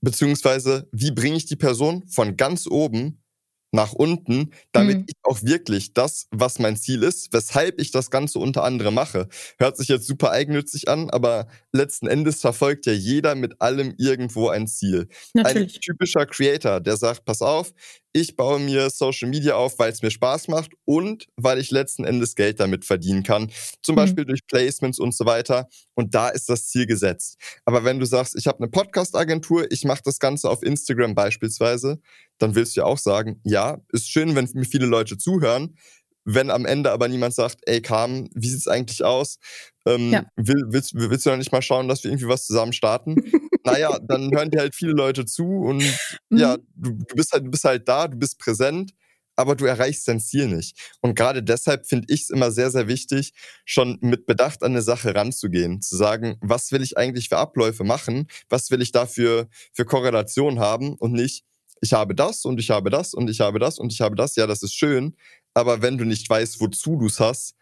Beziehungsweise, wie bringe ich die Person von ganz oben nach unten, damit mhm. ich auch wirklich das, was mein Ziel ist, weshalb ich das Ganze unter anderem mache. Hört sich jetzt super eigennützig an, aber letzten Endes verfolgt ja jeder mit allem irgendwo ein Ziel. Natürlich. Ein typischer Creator, der sagt, pass auf, ich baue mir Social Media auf, weil es mir Spaß macht und weil ich letzten Endes Geld damit verdienen kann. Zum mhm. Beispiel durch Placements und so weiter. Und da ist das Ziel gesetzt. Aber wenn du sagst, ich habe eine Podcast-Agentur, ich mache das Ganze auf Instagram beispielsweise, dann willst du ja auch sagen, ja, ist schön, wenn mir viele Leute zuhören. Wenn am Ende aber niemand sagt, ey Carmen, wie sieht's eigentlich aus? Ähm, ja. will, willst, willst du noch nicht mal schauen, dass wir irgendwie was zusammen starten? [laughs] naja, dann hören dir halt viele Leute zu und mhm. ja, du, du, bist halt, du bist halt da, du bist präsent, aber du erreichst dein Ziel nicht. Und gerade deshalb finde ich es immer sehr, sehr wichtig, schon mit Bedacht an eine Sache ranzugehen, zu sagen, was will ich eigentlich für Abläufe machen, was will ich dafür für Korrelation haben und nicht, ich habe das und ich habe das und ich habe das und ich habe das, ja, das ist schön, aber wenn du nicht weißt, wozu du es hast,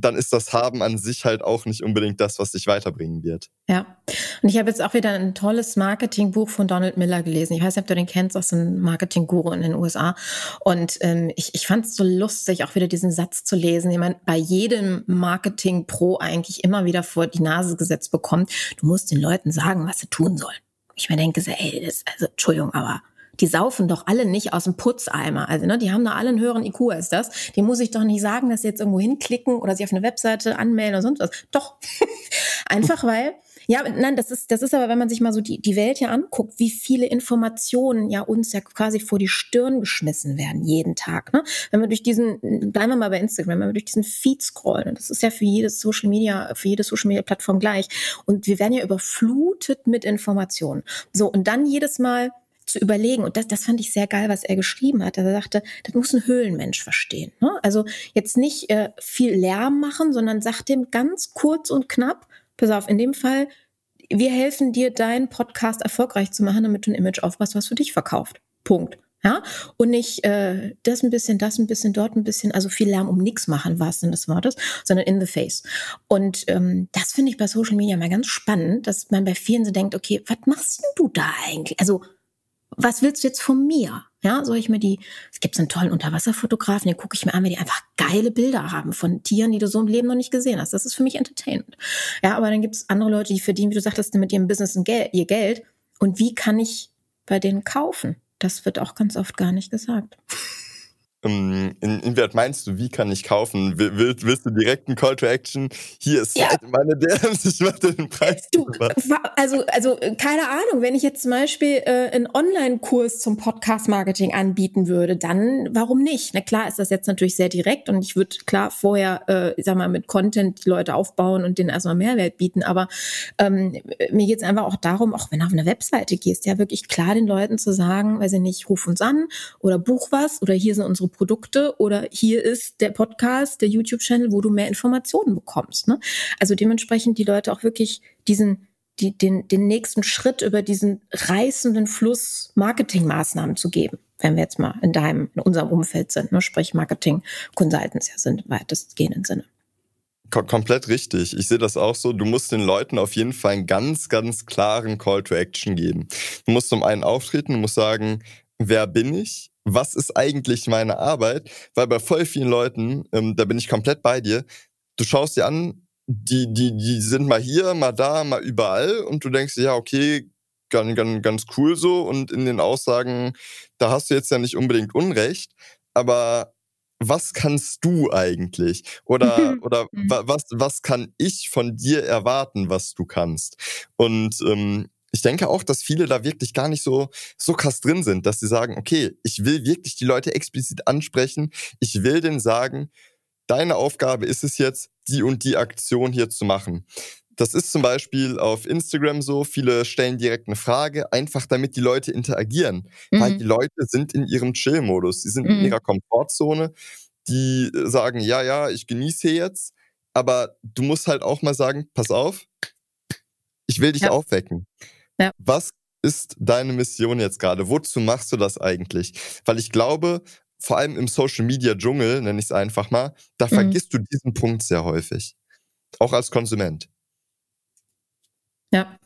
dann ist das Haben an sich halt auch nicht unbedingt das, was dich weiterbringen wird. Ja. Und ich habe jetzt auch wieder ein tolles Marketingbuch von Donald Miller gelesen. Ich weiß nicht, ob du den kennst, das ist ein Marketingguru in den USA. Und ähm, ich, ich fand es so lustig, auch wieder diesen Satz zu lesen, den man bei jedem Marketing-Pro eigentlich immer wieder vor die Nase gesetzt bekommt. Du musst den Leuten sagen, was sie tun sollen. Ich mir denke, ey, das, also, Entschuldigung, aber die saufen doch alle nicht aus dem Putzeimer. Also, ne, die haben da alle einen höheren IQ als das. Die muss ich doch nicht sagen, dass sie jetzt irgendwo hinklicken oder sich auf eine Webseite anmelden oder sonst was. Doch. [laughs] Einfach weil, ja, nein, das ist, das ist aber, wenn man sich mal so die, die Welt hier anguckt, wie viele Informationen ja uns ja quasi vor die Stirn geschmissen werden, jeden Tag. Ne? Wenn wir durch diesen, bleiben wir mal bei Instagram, wenn wir durch diesen Feed scrollen, das ist ja für jedes Social Media, für jede Social Media Plattform gleich. Und wir werden ja überflutet mit Informationen. So, und dann jedes Mal zu überlegen. Und das, das fand ich sehr geil, was er geschrieben hat. Er sagte, das muss ein Höhlenmensch verstehen. Ne? Also jetzt nicht äh, viel Lärm machen, sondern sagt dem ganz kurz und knapp, pass auf, in dem Fall, wir helfen dir, deinen Podcast erfolgreich zu machen, damit du ein Image aufpasst, was für dich verkauft. Punkt. Ja, und nicht äh, das ein bisschen, das ein bisschen, dort ein bisschen, also viel Lärm um nichts machen, was denn des Wortes, sondern in the face. Und ähm, das finde ich bei Social Media mal ganz spannend, dass man bei vielen so denkt, okay, was machst denn du da eigentlich? Also was willst du jetzt von mir? Ja, soll ich mir die, es gibt einen tollen Unterwasserfotografen, den gucke ich mir an, wenn die einfach geile Bilder haben von Tieren, die du so im Leben noch nicht gesehen hast. Das ist für mich Entertainment. Ja, aber dann gibt es andere Leute, die verdienen, wie du sagtest, mit ihrem Business ihr Geld. Und wie kann ich bei denen kaufen? Das wird auch ganz oft gar nicht gesagt. Ähm, in, inwieweit meinst du, wie kann ich kaufen? Willst, willst du direkt einen Call to Action? Hier ist ja. meine DMs, [laughs] ich mache den Preis. Du, also, also, äh, keine Ahnung, wenn ich jetzt zum Beispiel äh, einen Online-Kurs zum Podcast-Marketing anbieten würde, dann warum nicht? Na klar ist das jetzt natürlich sehr direkt und ich würde klar vorher, äh, ich sag mal, mit Content die Leute aufbauen und denen erstmal Mehrwert bieten, aber ähm, mir geht's einfach auch darum, auch wenn du auf eine Webseite gehst, ja wirklich klar den Leuten zu sagen, weil sie nicht, ruf uns an oder buch was oder hier sind unsere Produkte oder hier ist der Podcast, der YouTube-Channel, wo du mehr Informationen bekommst. Ne? Also dementsprechend die Leute auch wirklich diesen die, den, den nächsten Schritt über diesen reißenden Fluss Marketingmaßnahmen zu geben, wenn wir jetzt mal in deinem, in unserem Umfeld sind, ne? sprich Marketing Consultants ja sind im weitestgehenden Sinne. Komplett richtig. Ich sehe das auch so. Du musst den Leuten auf jeden Fall einen ganz, ganz klaren Call to Action geben. Du musst zum einen auftreten, du musst sagen, wer bin ich? Was ist eigentlich meine Arbeit? Weil bei voll vielen Leuten, ähm, da bin ich komplett bei dir, du schaust dir an, die, die, die sind mal hier, mal da, mal überall und du denkst, ja, okay, ganz, ganz, ganz cool so und in den Aussagen, da hast du jetzt ja nicht unbedingt Unrecht, aber was kannst du eigentlich? Oder, [laughs] oder mhm. was, was kann ich von dir erwarten, was du kannst? Und ähm, ich denke auch, dass viele da wirklich gar nicht so, so krass drin sind, dass sie sagen, okay, ich will wirklich die Leute explizit ansprechen. Ich will denen sagen, deine Aufgabe ist es jetzt, die und die Aktion hier zu machen. Das ist zum Beispiel auf Instagram so. Viele stellen direkt eine Frage, einfach damit die Leute interagieren. Mhm. Weil die Leute sind in ihrem Chill-Modus. Sie sind mhm. in ihrer Komfortzone. Die sagen, ja, ja, ich genieße hier jetzt. Aber du musst halt auch mal sagen, pass auf, ich will dich ja. aufwecken. Ja. Was ist deine Mission jetzt gerade? Wozu machst du das eigentlich? Weil ich glaube, vor allem im Social Media Dschungel, nenne ich es einfach mal, da mhm. vergisst du diesen Punkt sehr häufig. Auch als Konsument. Ja.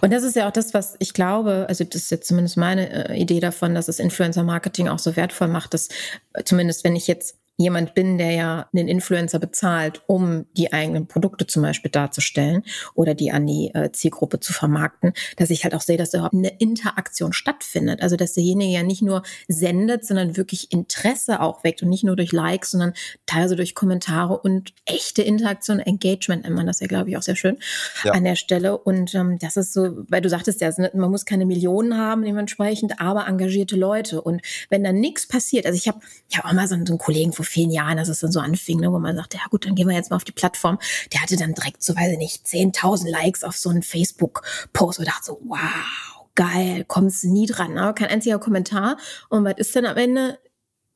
Und das ist ja auch das, was ich glaube, also das ist jetzt zumindest meine äh, Idee davon, dass es Influencer Marketing auch so wertvoll macht, dass äh, zumindest wenn ich jetzt jemand bin, der ja einen Influencer bezahlt, um die eigenen Produkte zum Beispiel darzustellen oder die an die äh, Zielgruppe zu vermarkten, dass ich halt auch sehe, dass da überhaupt eine Interaktion stattfindet. Also dass derjenige ja nicht nur sendet, sondern wirklich Interesse auch weckt und nicht nur durch Likes, sondern teilweise durch Kommentare und echte Interaktion, Engagement nennt man das ja, glaube ich, auch sehr schön ja. an der Stelle. Und ähm, das ist so, weil du sagtest ja, man muss keine Millionen haben dementsprechend, aber engagierte Leute. Und wenn da nichts passiert, also ich habe hab auch mal so einen, so einen Kollegen vor vielen Jahren, dass es dann so anfing, ne, wo man sagte, ja gut, dann gehen wir jetzt mal auf die Plattform. Der hatte dann direkt so, weiß ich nicht, 10.000 Likes auf so einen Facebook-Post und dachte so, wow, geil, kommst nie dran, aber kein einziger Kommentar. Und was ist denn am Ende?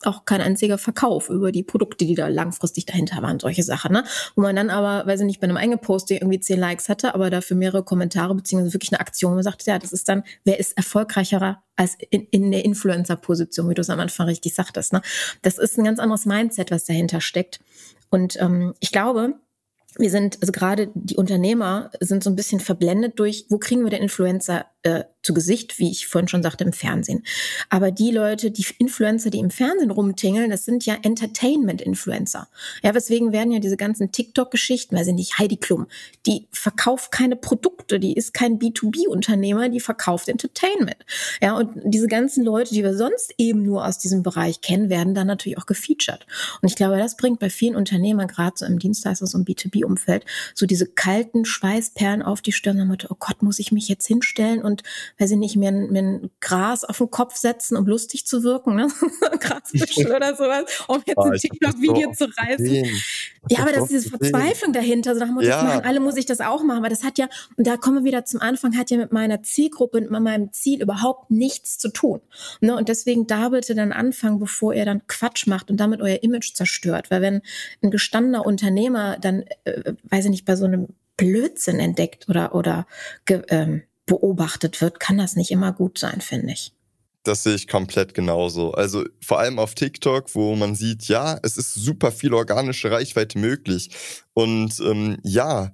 Auch kein einziger Verkauf über die Produkte, die da langfristig dahinter waren, solche Sachen, ne? Wo man dann aber, weiß ich nicht, bei einem eigenen Post irgendwie zehn Likes hatte, aber dafür mehrere Kommentare beziehungsweise wirklich eine Aktion, wo man sagt, ja, das ist dann, wer ist erfolgreicherer als in, in der Influencer-Position, wie du es am Anfang richtig sagtest, ne? Das ist ein ganz anderes Mindset, was dahinter steckt. Und ähm, ich glaube, wir sind, also gerade die Unternehmer sind so ein bisschen verblendet durch, wo kriegen wir den Influencer äh, zu Gesicht, wie ich vorhin schon sagte, im Fernsehen. Aber die Leute, die Influencer, die im Fernsehen rumtingeln, das sind ja Entertainment-Influencer. Ja, weswegen werden ja diese ganzen TikTok-Geschichten, weiß ich nicht, Heidi Klum, die verkauft keine Produkte, die ist kein B2B-Unternehmer, die verkauft Entertainment. Ja, und diese ganzen Leute, die wir sonst eben nur aus diesem Bereich kennen, werden dann natürlich auch gefeatured. Und ich glaube, das bringt bei vielen Unternehmern, gerade so im Dienstleistungs- und B2B-Umfeld, so diese kalten Schweißperlen auf die Stirn, damit, oh Gott, muss ich mich jetzt hinstellen und weiß ich nicht, mir ein, mir ein Gras auf den Kopf setzen, um lustig zu wirken, ne? [laughs] Grasbüschel oder sowas, um jetzt oh, ein TikTok-Video zu reißen. Ja, aber das ist diese Verzweiflung dahinter. So nach dem ja. das machen alle, muss ich das auch machen. Aber das hat ja, und da kommen wir wieder zum Anfang, hat ja mit meiner Zielgruppe und mit meinem Ziel überhaupt nichts zu tun. Ne? Und deswegen da bitte dann anfangen, bevor ihr dann Quatsch macht und damit euer Image zerstört. Weil wenn ein gestandener Unternehmer dann, äh, weiß ich nicht, bei so einem Blödsinn entdeckt oder, oder ähm, beobachtet wird, kann das nicht immer gut sein, finde ich. Das sehe ich komplett genauso. Also vor allem auf TikTok, wo man sieht, ja, es ist super viel organische Reichweite möglich. Und ähm, ja,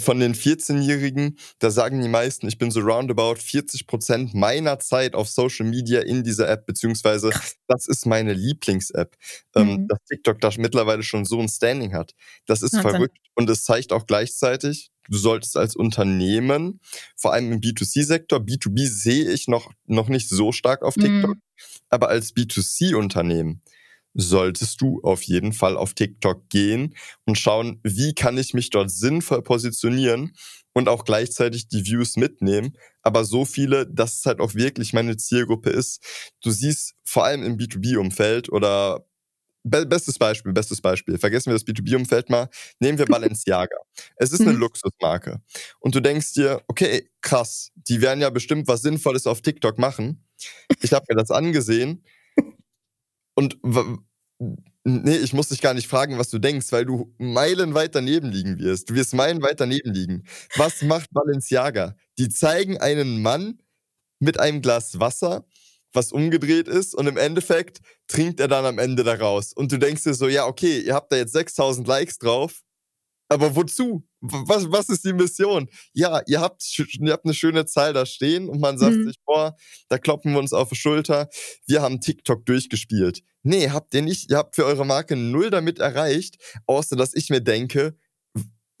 von den 14-Jährigen, da sagen die meisten, ich bin so roundabout 40 Prozent meiner Zeit auf Social Media in dieser App, beziehungsweise das ist meine Lieblings-App. Ähm, mhm. Ähm, dass TikTok da mittlerweile schon so ein Standing hat. Das ist Wahnsinn. verrückt und es zeigt auch gleichzeitig, du solltest als Unternehmen, vor allem im B2C-Sektor, B2B sehe ich noch, noch nicht so stark auf TikTok, mhm. aber als B2C-Unternehmen solltest du auf jeden Fall auf TikTok gehen und schauen, wie kann ich mich dort sinnvoll positionieren und auch gleichzeitig die Views mitnehmen. Aber so viele, dass es halt auch wirklich meine Zielgruppe ist. Du siehst vor allem im B2B-Umfeld oder bestes Beispiel, bestes Beispiel. Vergessen wir das B2B-Umfeld mal. Nehmen wir Balenciaga. es ist eine mhm. Luxusmarke. Und du denkst dir, okay, krass, die werden ja bestimmt was Sinnvolles auf TikTok machen. Ich habe mir das angesehen. Und nee, ich muss dich gar nicht fragen, was du denkst, weil du meilenweit daneben liegen wirst. Du wirst meilenweit daneben liegen. Was macht Balenciaga? Die zeigen einen Mann mit einem Glas Wasser was umgedreht ist und im Endeffekt trinkt er dann am Ende daraus. Und du denkst dir so, ja, okay, ihr habt da jetzt 6000 Likes drauf, aber wozu? Was, was ist die Mission? Ja, ihr habt, ihr habt eine schöne Zahl da stehen und man sagt mhm. sich, boah, da kloppen wir uns auf die Schulter. Wir haben TikTok durchgespielt. Nee, habt ihr nicht. Ihr habt für eure Marke null damit erreicht, außer dass ich mir denke,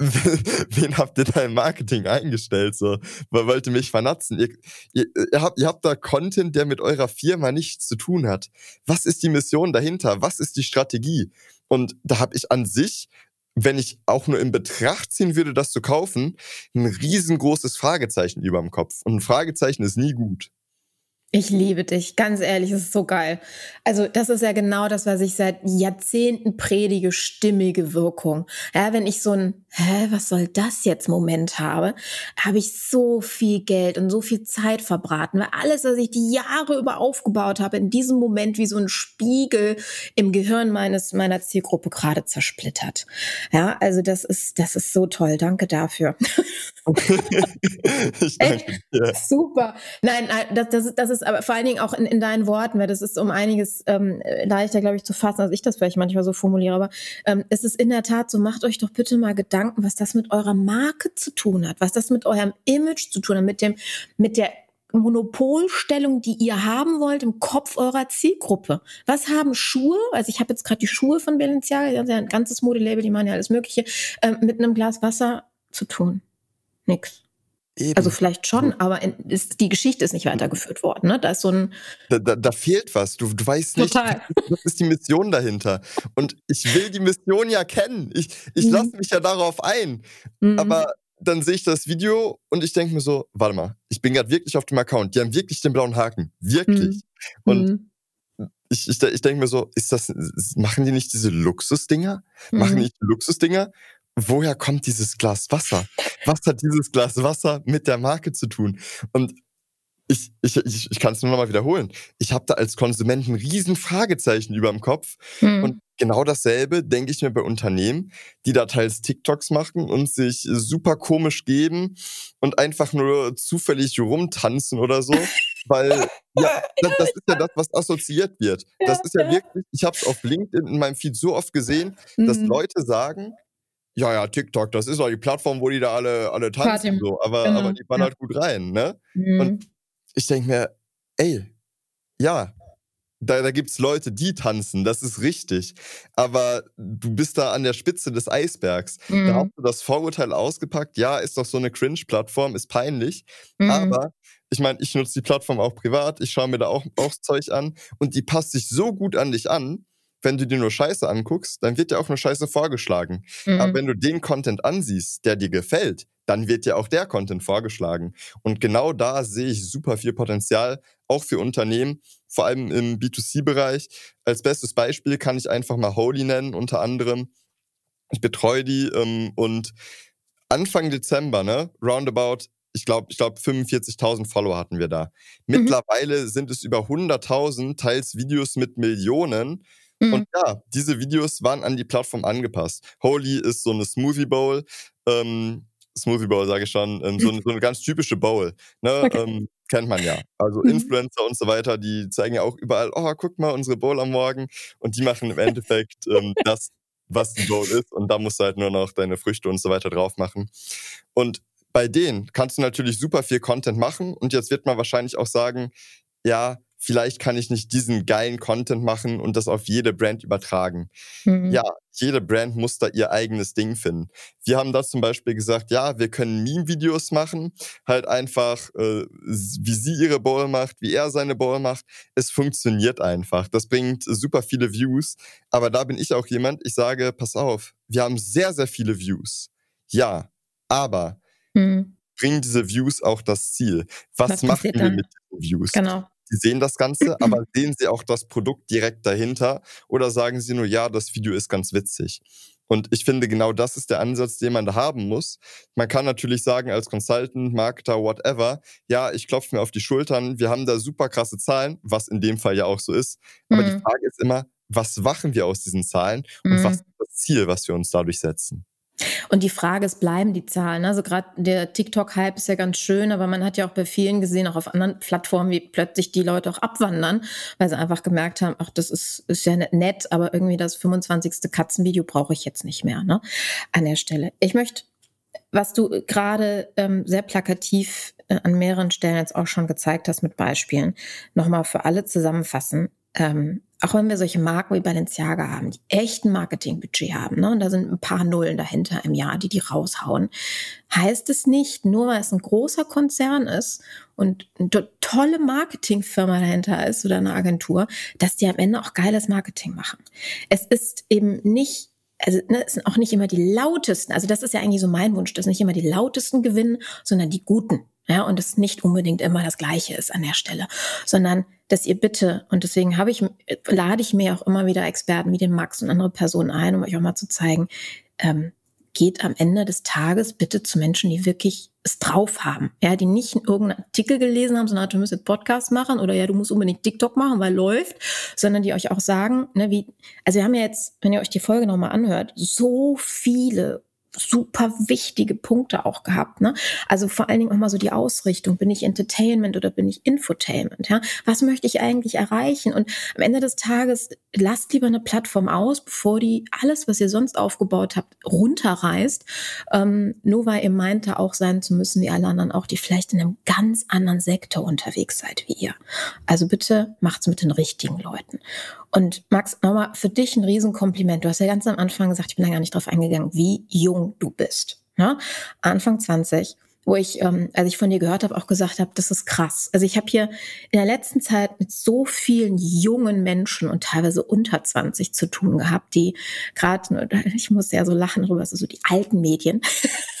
[laughs] wen habt ihr da im Marketing eingestellt? So, wollt ihr mich vernatzen? Ihr, ihr, ihr, habt, ihr habt da Content, der mit eurer Firma nichts zu tun hat. Was ist die Mission dahinter? Was ist die Strategie? Und da habe ich an sich, wenn ich auch nur in Betracht ziehen würde, das zu kaufen, ein riesengroßes Fragezeichen über dem Kopf. Und ein Fragezeichen ist nie gut. Ich liebe dich, ganz ehrlich, es ist so geil. Also das ist ja genau das, was ich seit Jahrzehnten predige, stimmige Wirkung. Ja, wenn ich so ein, hä, was soll das jetzt Moment habe, habe ich so viel Geld und so viel Zeit verbraten, weil alles, was ich die Jahre über aufgebaut habe, in diesem Moment wie so ein Spiegel im Gehirn meines meiner Zielgruppe gerade zersplittert. Ja, also das ist das ist so toll. Danke dafür. [laughs] ich danke dir. Super. Nein, das, das, das ist aber vor allen Dingen auch in, in deinen Worten, weil das ist um einiges ähm, leichter, glaube ich, zu fassen, als ich das vielleicht manchmal so formuliere. Aber ähm, es ist in der Tat so, macht euch doch bitte mal Gedanken, was das mit eurer Marke zu tun hat, was das mit eurem Image zu tun hat, mit dem, mit der Monopolstellung, die ihr haben wollt im Kopf eurer Zielgruppe. Was haben Schuhe, also ich habe jetzt gerade die Schuhe von Balenciaga, das ist ja ein ganzes Modelabel, die machen ja alles Mögliche, äh, mit einem Glas Wasser zu tun? Nix. Eben. Also vielleicht schon, aber ist, die Geschichte ist nicht weitergeführt worden. Ne? Da ist so ein. Da, da, da fehlt was. Du, du weißt nicht, Total. [laughs] was ist die Mission dahinter. Und ich will die Mission ja kennen. Ich, ich mhm. lasse mich ja darauf ein. Mhm. Aber dann sehe ich das Video und ich denke mir so, warte mal, ich bin gerade wirklich auf dem Account. Die haben wirklich den blauen Haken. Wirklich. Mhm. Und mhm. ich, ich, ich denke mir so, ist das, machen die nicht diese Luxusdinger? Machen die nicht die Luxusdinger? Woher kommt dieses Glas Wasser? Was hat dieses Glas Wasser mit der Marke zu tun? Und ich, ich, ich, ich kann es nur noch mal wiederholen. Ich habe da als Konsument ein riesen Fragezeichen über dem Kopf. Mhm. Und genau dasselbe denke ich mir bei Unternehmen, die da teils TikToks machen und sich super komisch geben und einfach nur zufällig rumtanzen oder so. [laughs] Weil ja, das, das ist ja das, was assoziiert wird. Das ist ja wirklich, ich habe es auf LinkedIn in meinem Feed so oft gesehen, dass mhm. Leute sagen, ja, ja, TikTok, das ist auch die Plattform, wo die da alle, alle tanzen. So. Aber, genau. aber die fahren ja. halt gut rein, ne? Mhm. Und ich denke mir, ey, ja, da, da gibt es Leute, die tanzen, das ist richtig. Aber du bist da an der Spitze des Eisbergs. Mhm. Da hast du das Vorurteil ausgepackt, ja, ist doch so eine Cringe-Plattform, ist peinlich. Mhm. Aber ich meine, ich nutze die Plattform auch privat, ich schaue mir da auch, auch Zeug an und die passt sich so gut an dich an, wenn du dir nur Scheiße anguckst, dann wird dir auch nur Scheiße vorgeschlagen. Mhm. Aber wenn du den Content ansiehst, der dir gefällt, dann wird dir auch der Content vorgeschlagen. Und genau da sehe ich super viel Potenzial, auch für Unternehmen, vor allem im B2C-Bereich. Als bestes Beispiel kann ich einfach mal Holy nennen, unter anderem. Ich betreue die ähm, und Anfang Dezember, ne, roundabout, ich glaube, ich glaube 45.000 Follower hatten wir da. Mhm. Mittlerweile sind es über 100.000, teils Videos mit Millionen. Mhm. Und ja, diese Videos waren an die Plattform angepasst. Holy ist so eine Smoothie Bowl. Ähm, Smoothie Bowl, sage ich schon, ähm, so, so, eine ganz typische Bowl. Ne? [laughs] Okay. Ähm, kennt man ja. Also mhm. Influencer und so weiter, die zeigen ja auch überall, oh, guck mal, unsere Bowl am Morgen. Und die machen im Endeffekt ähm, das, was die Bowl ist. Und da musst du halt nur noch deine Früchte und so weiter drauf machen. Und bei denen kannst du natürlich super viel Content machen. Und jetzt wird man wahrscheinlich auch sagen, ja, vielleicht kann ich nicht diesen geilen Content machen und das auf jede Brand übertragen. Mhm. Ja, jede Brand muss da ihr eigenes Ding finden. Wir haben da zum Beispiel gesagt, ja, wir können Meme-Videos machen, halt einfach, äh, wie sie ihre Bowl macht, wie er seine Bowl macht. Es funktioniert einfach. Das bringt super viele Views. Aber da bin ich auch jemand, ich sage, pass auf, wir haben sehr, sehr viele Views. Ja, aber mhm. bringen diese Views auch das Ziel? Was, Was machen wir mit diesen Views? Genau. Sie sehen das Ganze, aber [clears throat] sehen Sie auch das Produkt direkt dahinter oder sagen Sie nur, ja, das Video ist ganz witzig. Und ich finde, genau das ist der Ansatz, den man da haben muss. Man kann natürlich sagen, als Consultant, Marketer, whatever, ja, ich klopfe mir auf die Schultern, wir haben da super krasse Zahlen, was in dem Fall ja auch so ist. Aber mhm. die Frage ist immer, was machen wir aus diesen Zahlen und mhm. was ist das Ziel, was wir uns dadurch setzen? Und die Frage ist, bleiben die Zahlen? Also gerade der TikTok-Hype ist ja ganz schön, aber man hat ja auch bei vielen gesehen, auch auf anderen Plattformen, wie plötzlich die Leute auch abwandern, weil sie einfach gemerkt haben, ach, das ist, ist ja nett, aber irgendwie das 25. Katzenvideo brauche ich jetzt nicht mehr ne? an der Stelle. Ich möchte, was du gerade ähm, sehr plakativ äh, an mehreren Stellen jetzt auch schon gezeigt hast mit Beispielen, nochmal für alle zusammenfassen ähm, auch wenn wir solche Marken wie Balenciaga haben, die echten Marketingbudget haben, ne, und da sind ein paar Nullen dahinter im Jahr, die die raushauen, heißt es nicht, nur weil es ein großer Konzern ist und eine tolle Marketingfirma dahinter ist oder eine Agentur, dass die am Ende auch geiles Marketing machen. Es ist eben nicht also ne, es sind auch nicht immer die lautesten, also das ist ja eigentlich so mein Wunsch, dass nicht immer die lautesten gewinnen, sondern die guten. Ja, und es nicht unbedingt immer das Gleiche ist an der Stelle, sondern dass ihr bitte, und deswegen habe ich, lade ich mir auch immer wieder Experten wie den Max und andere Personen ein, um euch auch mal zu zeigen, ähm, geht am Ende des Tages bitte zu Menschen, die wirklich es drauf haben. Ja, die nicht irgendeinen Artikel gelesen haben, sondern du musst jetzt Podcast machen oder ja, du musst unbedingt TikTok machen, weil läuft, sondern die euch auch sagen, ne, wie, also wir haben ja jetzt, wenn ihr euch die Folge nochmal anhört, so viele super wichtige Punkte auch gehabt. Ne? Also vor allen Dingen auch mal so die Ausrichtung. Bin ich Entertainment oder bin ich Infotainment? Ja? Was möchte ich eigentlich erreichen? Und am Ende des Tages lasst lieber eine Plattform aus, bevor die alles, was ihr sonst aufgebaut habt, runterreißt. Ähm, nur weil ihr meint, da auch sein zu müssen, wie alle anderen auch, die vielleicht in einem ganz anderen Sektor unterwegs seid wie ihr. Also bitte macht's mit den richtigen Leuten. Und Max, nochmal für dich ein Riesenkompliment. Du hast ja ganz am Anfang gesagt, ich bin da gar nicht drauf eingegangen, wie jung du bist. Ne? Anfang 20 wo ich, ähm, als ich von dir gehört habe, auch gesagt habe, das ist krass. Also ich habe hier in der letzten Zeit mit so vielen jungen Menschen und teilweise unter 20 zu tun gehabt, die gerade, [laughs] ich muss ja so lachen darüber, also so die alten Medien.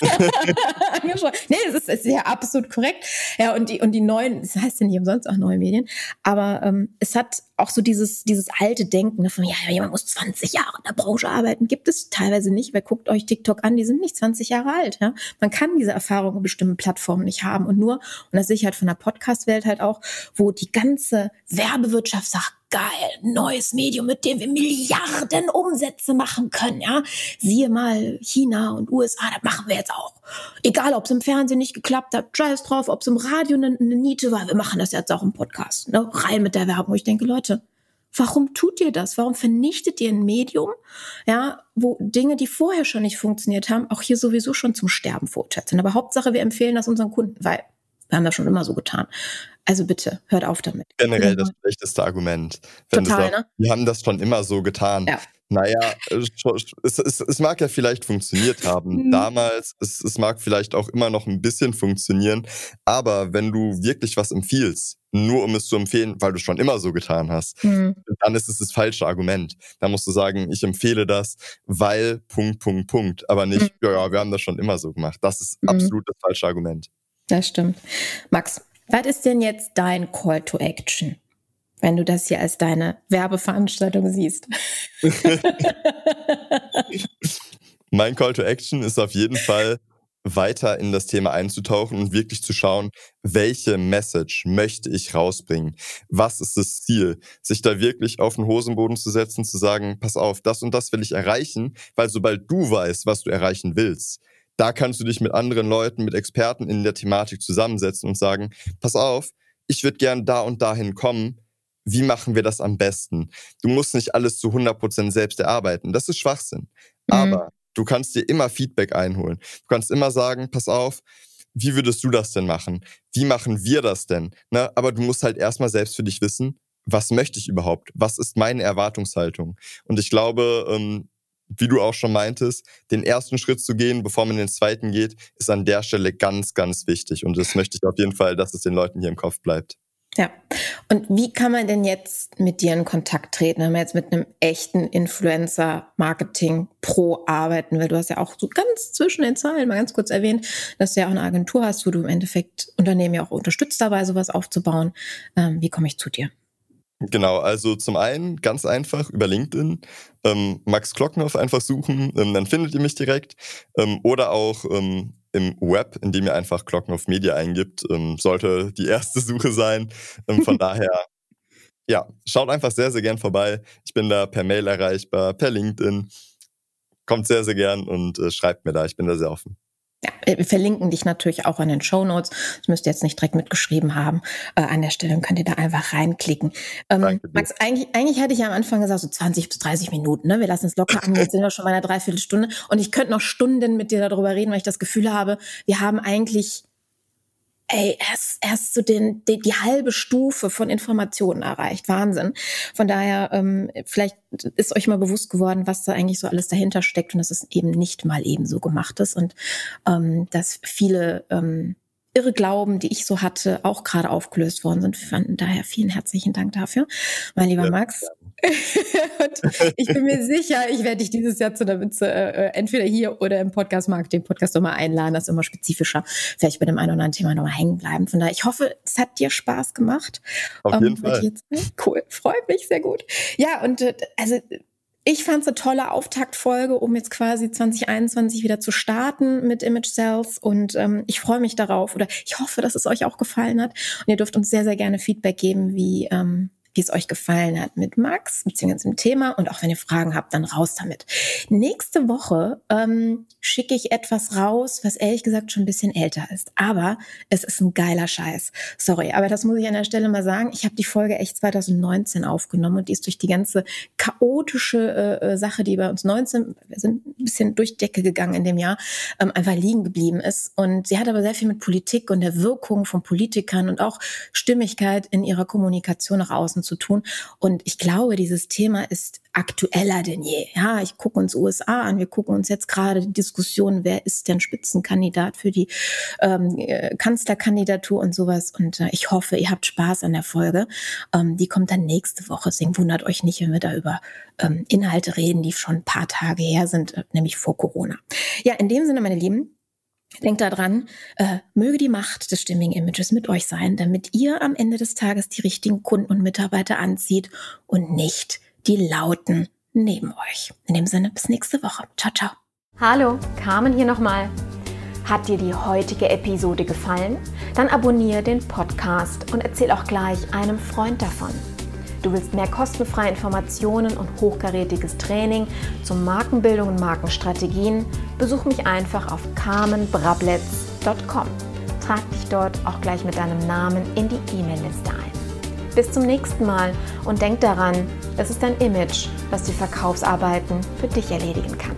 [laughs] nee, das ist, ist ja absolut korrekt. Ja, und die, und die neuen, das heißt ja nicht umsonst auch neue Medien, aber ähm, es hat auch so dieses, dieses alte Denken ne, von, ja, jemand muss 20 Jahre in der Branche arbeiten, gibt es teilweise nicht, weil guckt euch TikTok an, die sind nicht 20 Jahre alt. Ja? Man kann diese Erfahrung in bestimmten Plattformen nicht haben. Und nur, und das sehe ich halt von der Podcast-Welt halt auch, wo die ganze Werbewirtschaft sagt, geil, neues Medium, mit dem wir Milliarden Umsätze machen können, ja. Siehe mal China und USA, das machen wir jetzt auch. Egal, ob es im Fernsehen nicht geklappt hat, scheiß drauf, ob es im Radio eine, eine Niete war, wir machen das jetzt auch im Podcast, ne? Rein mit der Werbung. Ich denke, Leute, Warum tut ihr das? Warum vernichtet ihr ein Medium, ja, wo Dinge, die vorher schon nicht funktioniert haben, auch hier sowieso schon zum Sterben verurteilt sind? Aber Hauptsache, wir empfehlen das unseren Kunden, weil wir haben das schon immer so getan. Also bitte, hört auf damit. Generell das schlechteste Argument. Total, sagt, ne? Wir haben das schon immer so getan. Ja. Naja, es, es, es mag ja vielleicht funktioniert haben mhm. damals, es, es mag vielleicht auch immer noch ein bisschen funktionieren, aber wenn du wirklich was empfiehlst, nur um es zu empfehlen, weil du schon immer so getan hast, mhm. dann ist es das falsche Argument. Da musst du sagen, ich empfehle das, weil Punkt, Punkt, Punkt, aber nicht, mhm. ja, ja, wir haben das schon immer so gemacht. Das ist mhm. absolut das falsche Argument. Das stimmt. Max, was ist denn jetzt dein Call to Action? wenn du das hier als deine Werbeveranstaltung siehst. [laughs] mein Call to Action ist auf jeden Fall, weiter in das Thema einzutauchen und wirklich zu schauen, welche Message möchte ich rausbringen? Was ist das Ziel? Sich da wirklich auf den Hosenboden zu setzen, zu sagen, pass auf, das und das will ich erreichen, weil sobald du weißt, was du erreichen willst, da kannst du dich mit anderen Leuten, mit Experten in der Thematik zusammensetzen und sagen, pass auf, ich würde gern da und dahin kommen. Wie machen wir das am besten? Du musst nicht alles zu 100% selbst erarbeiten. Das ist Schwachsinn. Mhm. Aber du kannst dir immer Feedback einholen. Du kannst immer sagen, pass auf, wie würdest du das denn machen? Wie machen wir das denn? Ne? Aber du musst halt erstmal selbst für dich wissen, was möchte ich überhaupt? Was ist meine Erwartungshaltung? Und ich glaube, ähm, wie du auch schon meintest, den ersten Schritt zu gehen, bevor man den zweiten geht, ist an der Stelle ganz, ganz wichtig. Und das möchte ich auf jeden Fall, dass es den Leuten hier im Kopf bleibt. Ja. Und wie kann man denn jetzt mit dir in Kontakt treten, wenn man jetzt mit einem echten Influencer-Marketing-Pro arbeiten will? Du hast ja auch so ganz zwischen den Zahlen mal ganz kurz erwähnt, dass du ja auch eine Agentur hast, wo du im Endeffekt Unternehmen ja auch unterstützt dabei, sowas aufzubauen. Ähm, wie komme ich zu dir? Genau, also zum einen ganz einfach über LinkedIn ähm, Max Klocknoff einfach suchen, ähm, dann findet ihr mich direkt. Ähm, oder auch ähm, im Web, indem ihr einfach Klocknoff Media eingibt, ähm, sollte die erste [laughs] Suche sein. Ähm, von [laughs] daher, ja, schaut einfach sehr, sehr gern vorbei. Ich bin da per Mail erreichbar, per LinkedIn. Kommt sehr, sehr gern und äh, schreibt mir da. Ich bin da sehr offen. Ja, wir verlinken dich natürlich auch in den Show Notes. Das müsst ihr jetzt nicht direkt mitgeschrieben haben. Äh, an der Stelle könnt ihr da einfach reinklicken. Ähm, Max, eigentlich, eigentlich hatte ich ja am Anfang gesagt, so 20 bis 30 Minuten. Ne? Wir lassen es locker an. Jetzt sind wir schon bei einer Dreiviertelstunde. Und ich könnte noch Stunden mit dir darüber reden, weil ich das Gefühl habe, wir haben eigentlich ey, erst, erst so den, die, die halbe Stufe von Informationen erreicht. Wahnsinn. Von daher, ähm, vielleicht ist euch mal bewusst geworden, was da eigentlich so alles dahinter steckt und dass es eben nicht mal eben so gemacht ist und ähm, dass viele ähm, irre Glauben, die ich so hatte, auch gerade aufgelöst worden sind. Von daher vielen herzlichen Dank dafür, mein lieber ja, Max. [laughs] ich bin mir sicher, ich werde dich dieses Jahr zu der Witze äh, entweder hier oder im Podcast Marketing Podcast nochmal einladen, das ist immer spezifischer, vielleicht bei dem einen oder anderen Thema nochmal hängen bleiben. Von daher, ich hoffe, es hat dir Spaß gemacht. Auf jeden um, Fall. Jetzt, cool, freut mich sehr gut. Ja, und äh, also ich fand es eine tolle Auftaktfolge, um jetzt quasi 2021 wieder zu starten mit Image Cells und ähm, ich freue mich darauf oder ich hoffe, dass es euch auch gefallen hat und ihr dürft uns sehr, sehr gerne Feedback geben, wie ähm, wie es euch gefallen hat mit Max, beziehungsweise im Thema. Und auch wenn ihr Fragen habt, dann raus damit. Nächste Woche ähm, schicke ich etwas raus, was ehrlich gesagt schon ein bisschen älter ist. Aber es ist ein geiler Scheiß. Sorry, aber das muss ich an der Stelle mal sagen. Ich habe die Folge echt 2019 aufgenommen und die ist durch die ganze chaotische äh, äh Sache, die bei uns 19, wir sind ein bisschen durch Decke gegangen in dem Jahr, ähm, einfach liegen geblieben ist. Und sie hat aber sehr viel mit Politik und der Wirkung von Politikern und auch Stimmigkeit in ihrer Kommunikation nach außen zu tun. Und ich glaube, dieses Thema ist aktueller denn je. Ja, ich gucke uns USA an, wir gucken uns jetzt gerade die Diskussion, wer ist denn Spitzenkandidat für die ähm, äh, Kanzlerkandidatur und sowas. Und äh, ich hoffe, ihr habt Spaß an der Folge. Ähm, die kommt dann nächste Woche. Deswegen wundert euch nicht, wenn wir da über ähm, Inhalte reden, die schon ein paar Tage her sind, äh, nämlich vor Corona. Ja, in dem Sinne, meine Lieben, Denkt daran, äh, möge die Macht des stimmigen Images mit euch sein, damit ihr am Ende des Tages die richtigen Kunden und Mitarbeiter anzieht und nicht die Lauten neben euch. In dem Sinne, bis nächste Woche. Ciao, ciao. Hallo, Carmen hier nochmal. Hat dir die heutige Episode gefallen? Dann abonniere den Podcast und erzähl auch gleich einem Freund davon. Du willst mehr kostenfreie Informationen und hochkarätiges Training zur Markenbildung und Markenstrategien? Besuch mich einfach auf carmenbrablets.com. Trag dich dort auch gleich mit deinem Namen in die E-Mail-Liste ein. Bis zum nächsten Mal und denk daran, es ist dein Image, das die Verkaufsarbeiten für dich erledigen kann.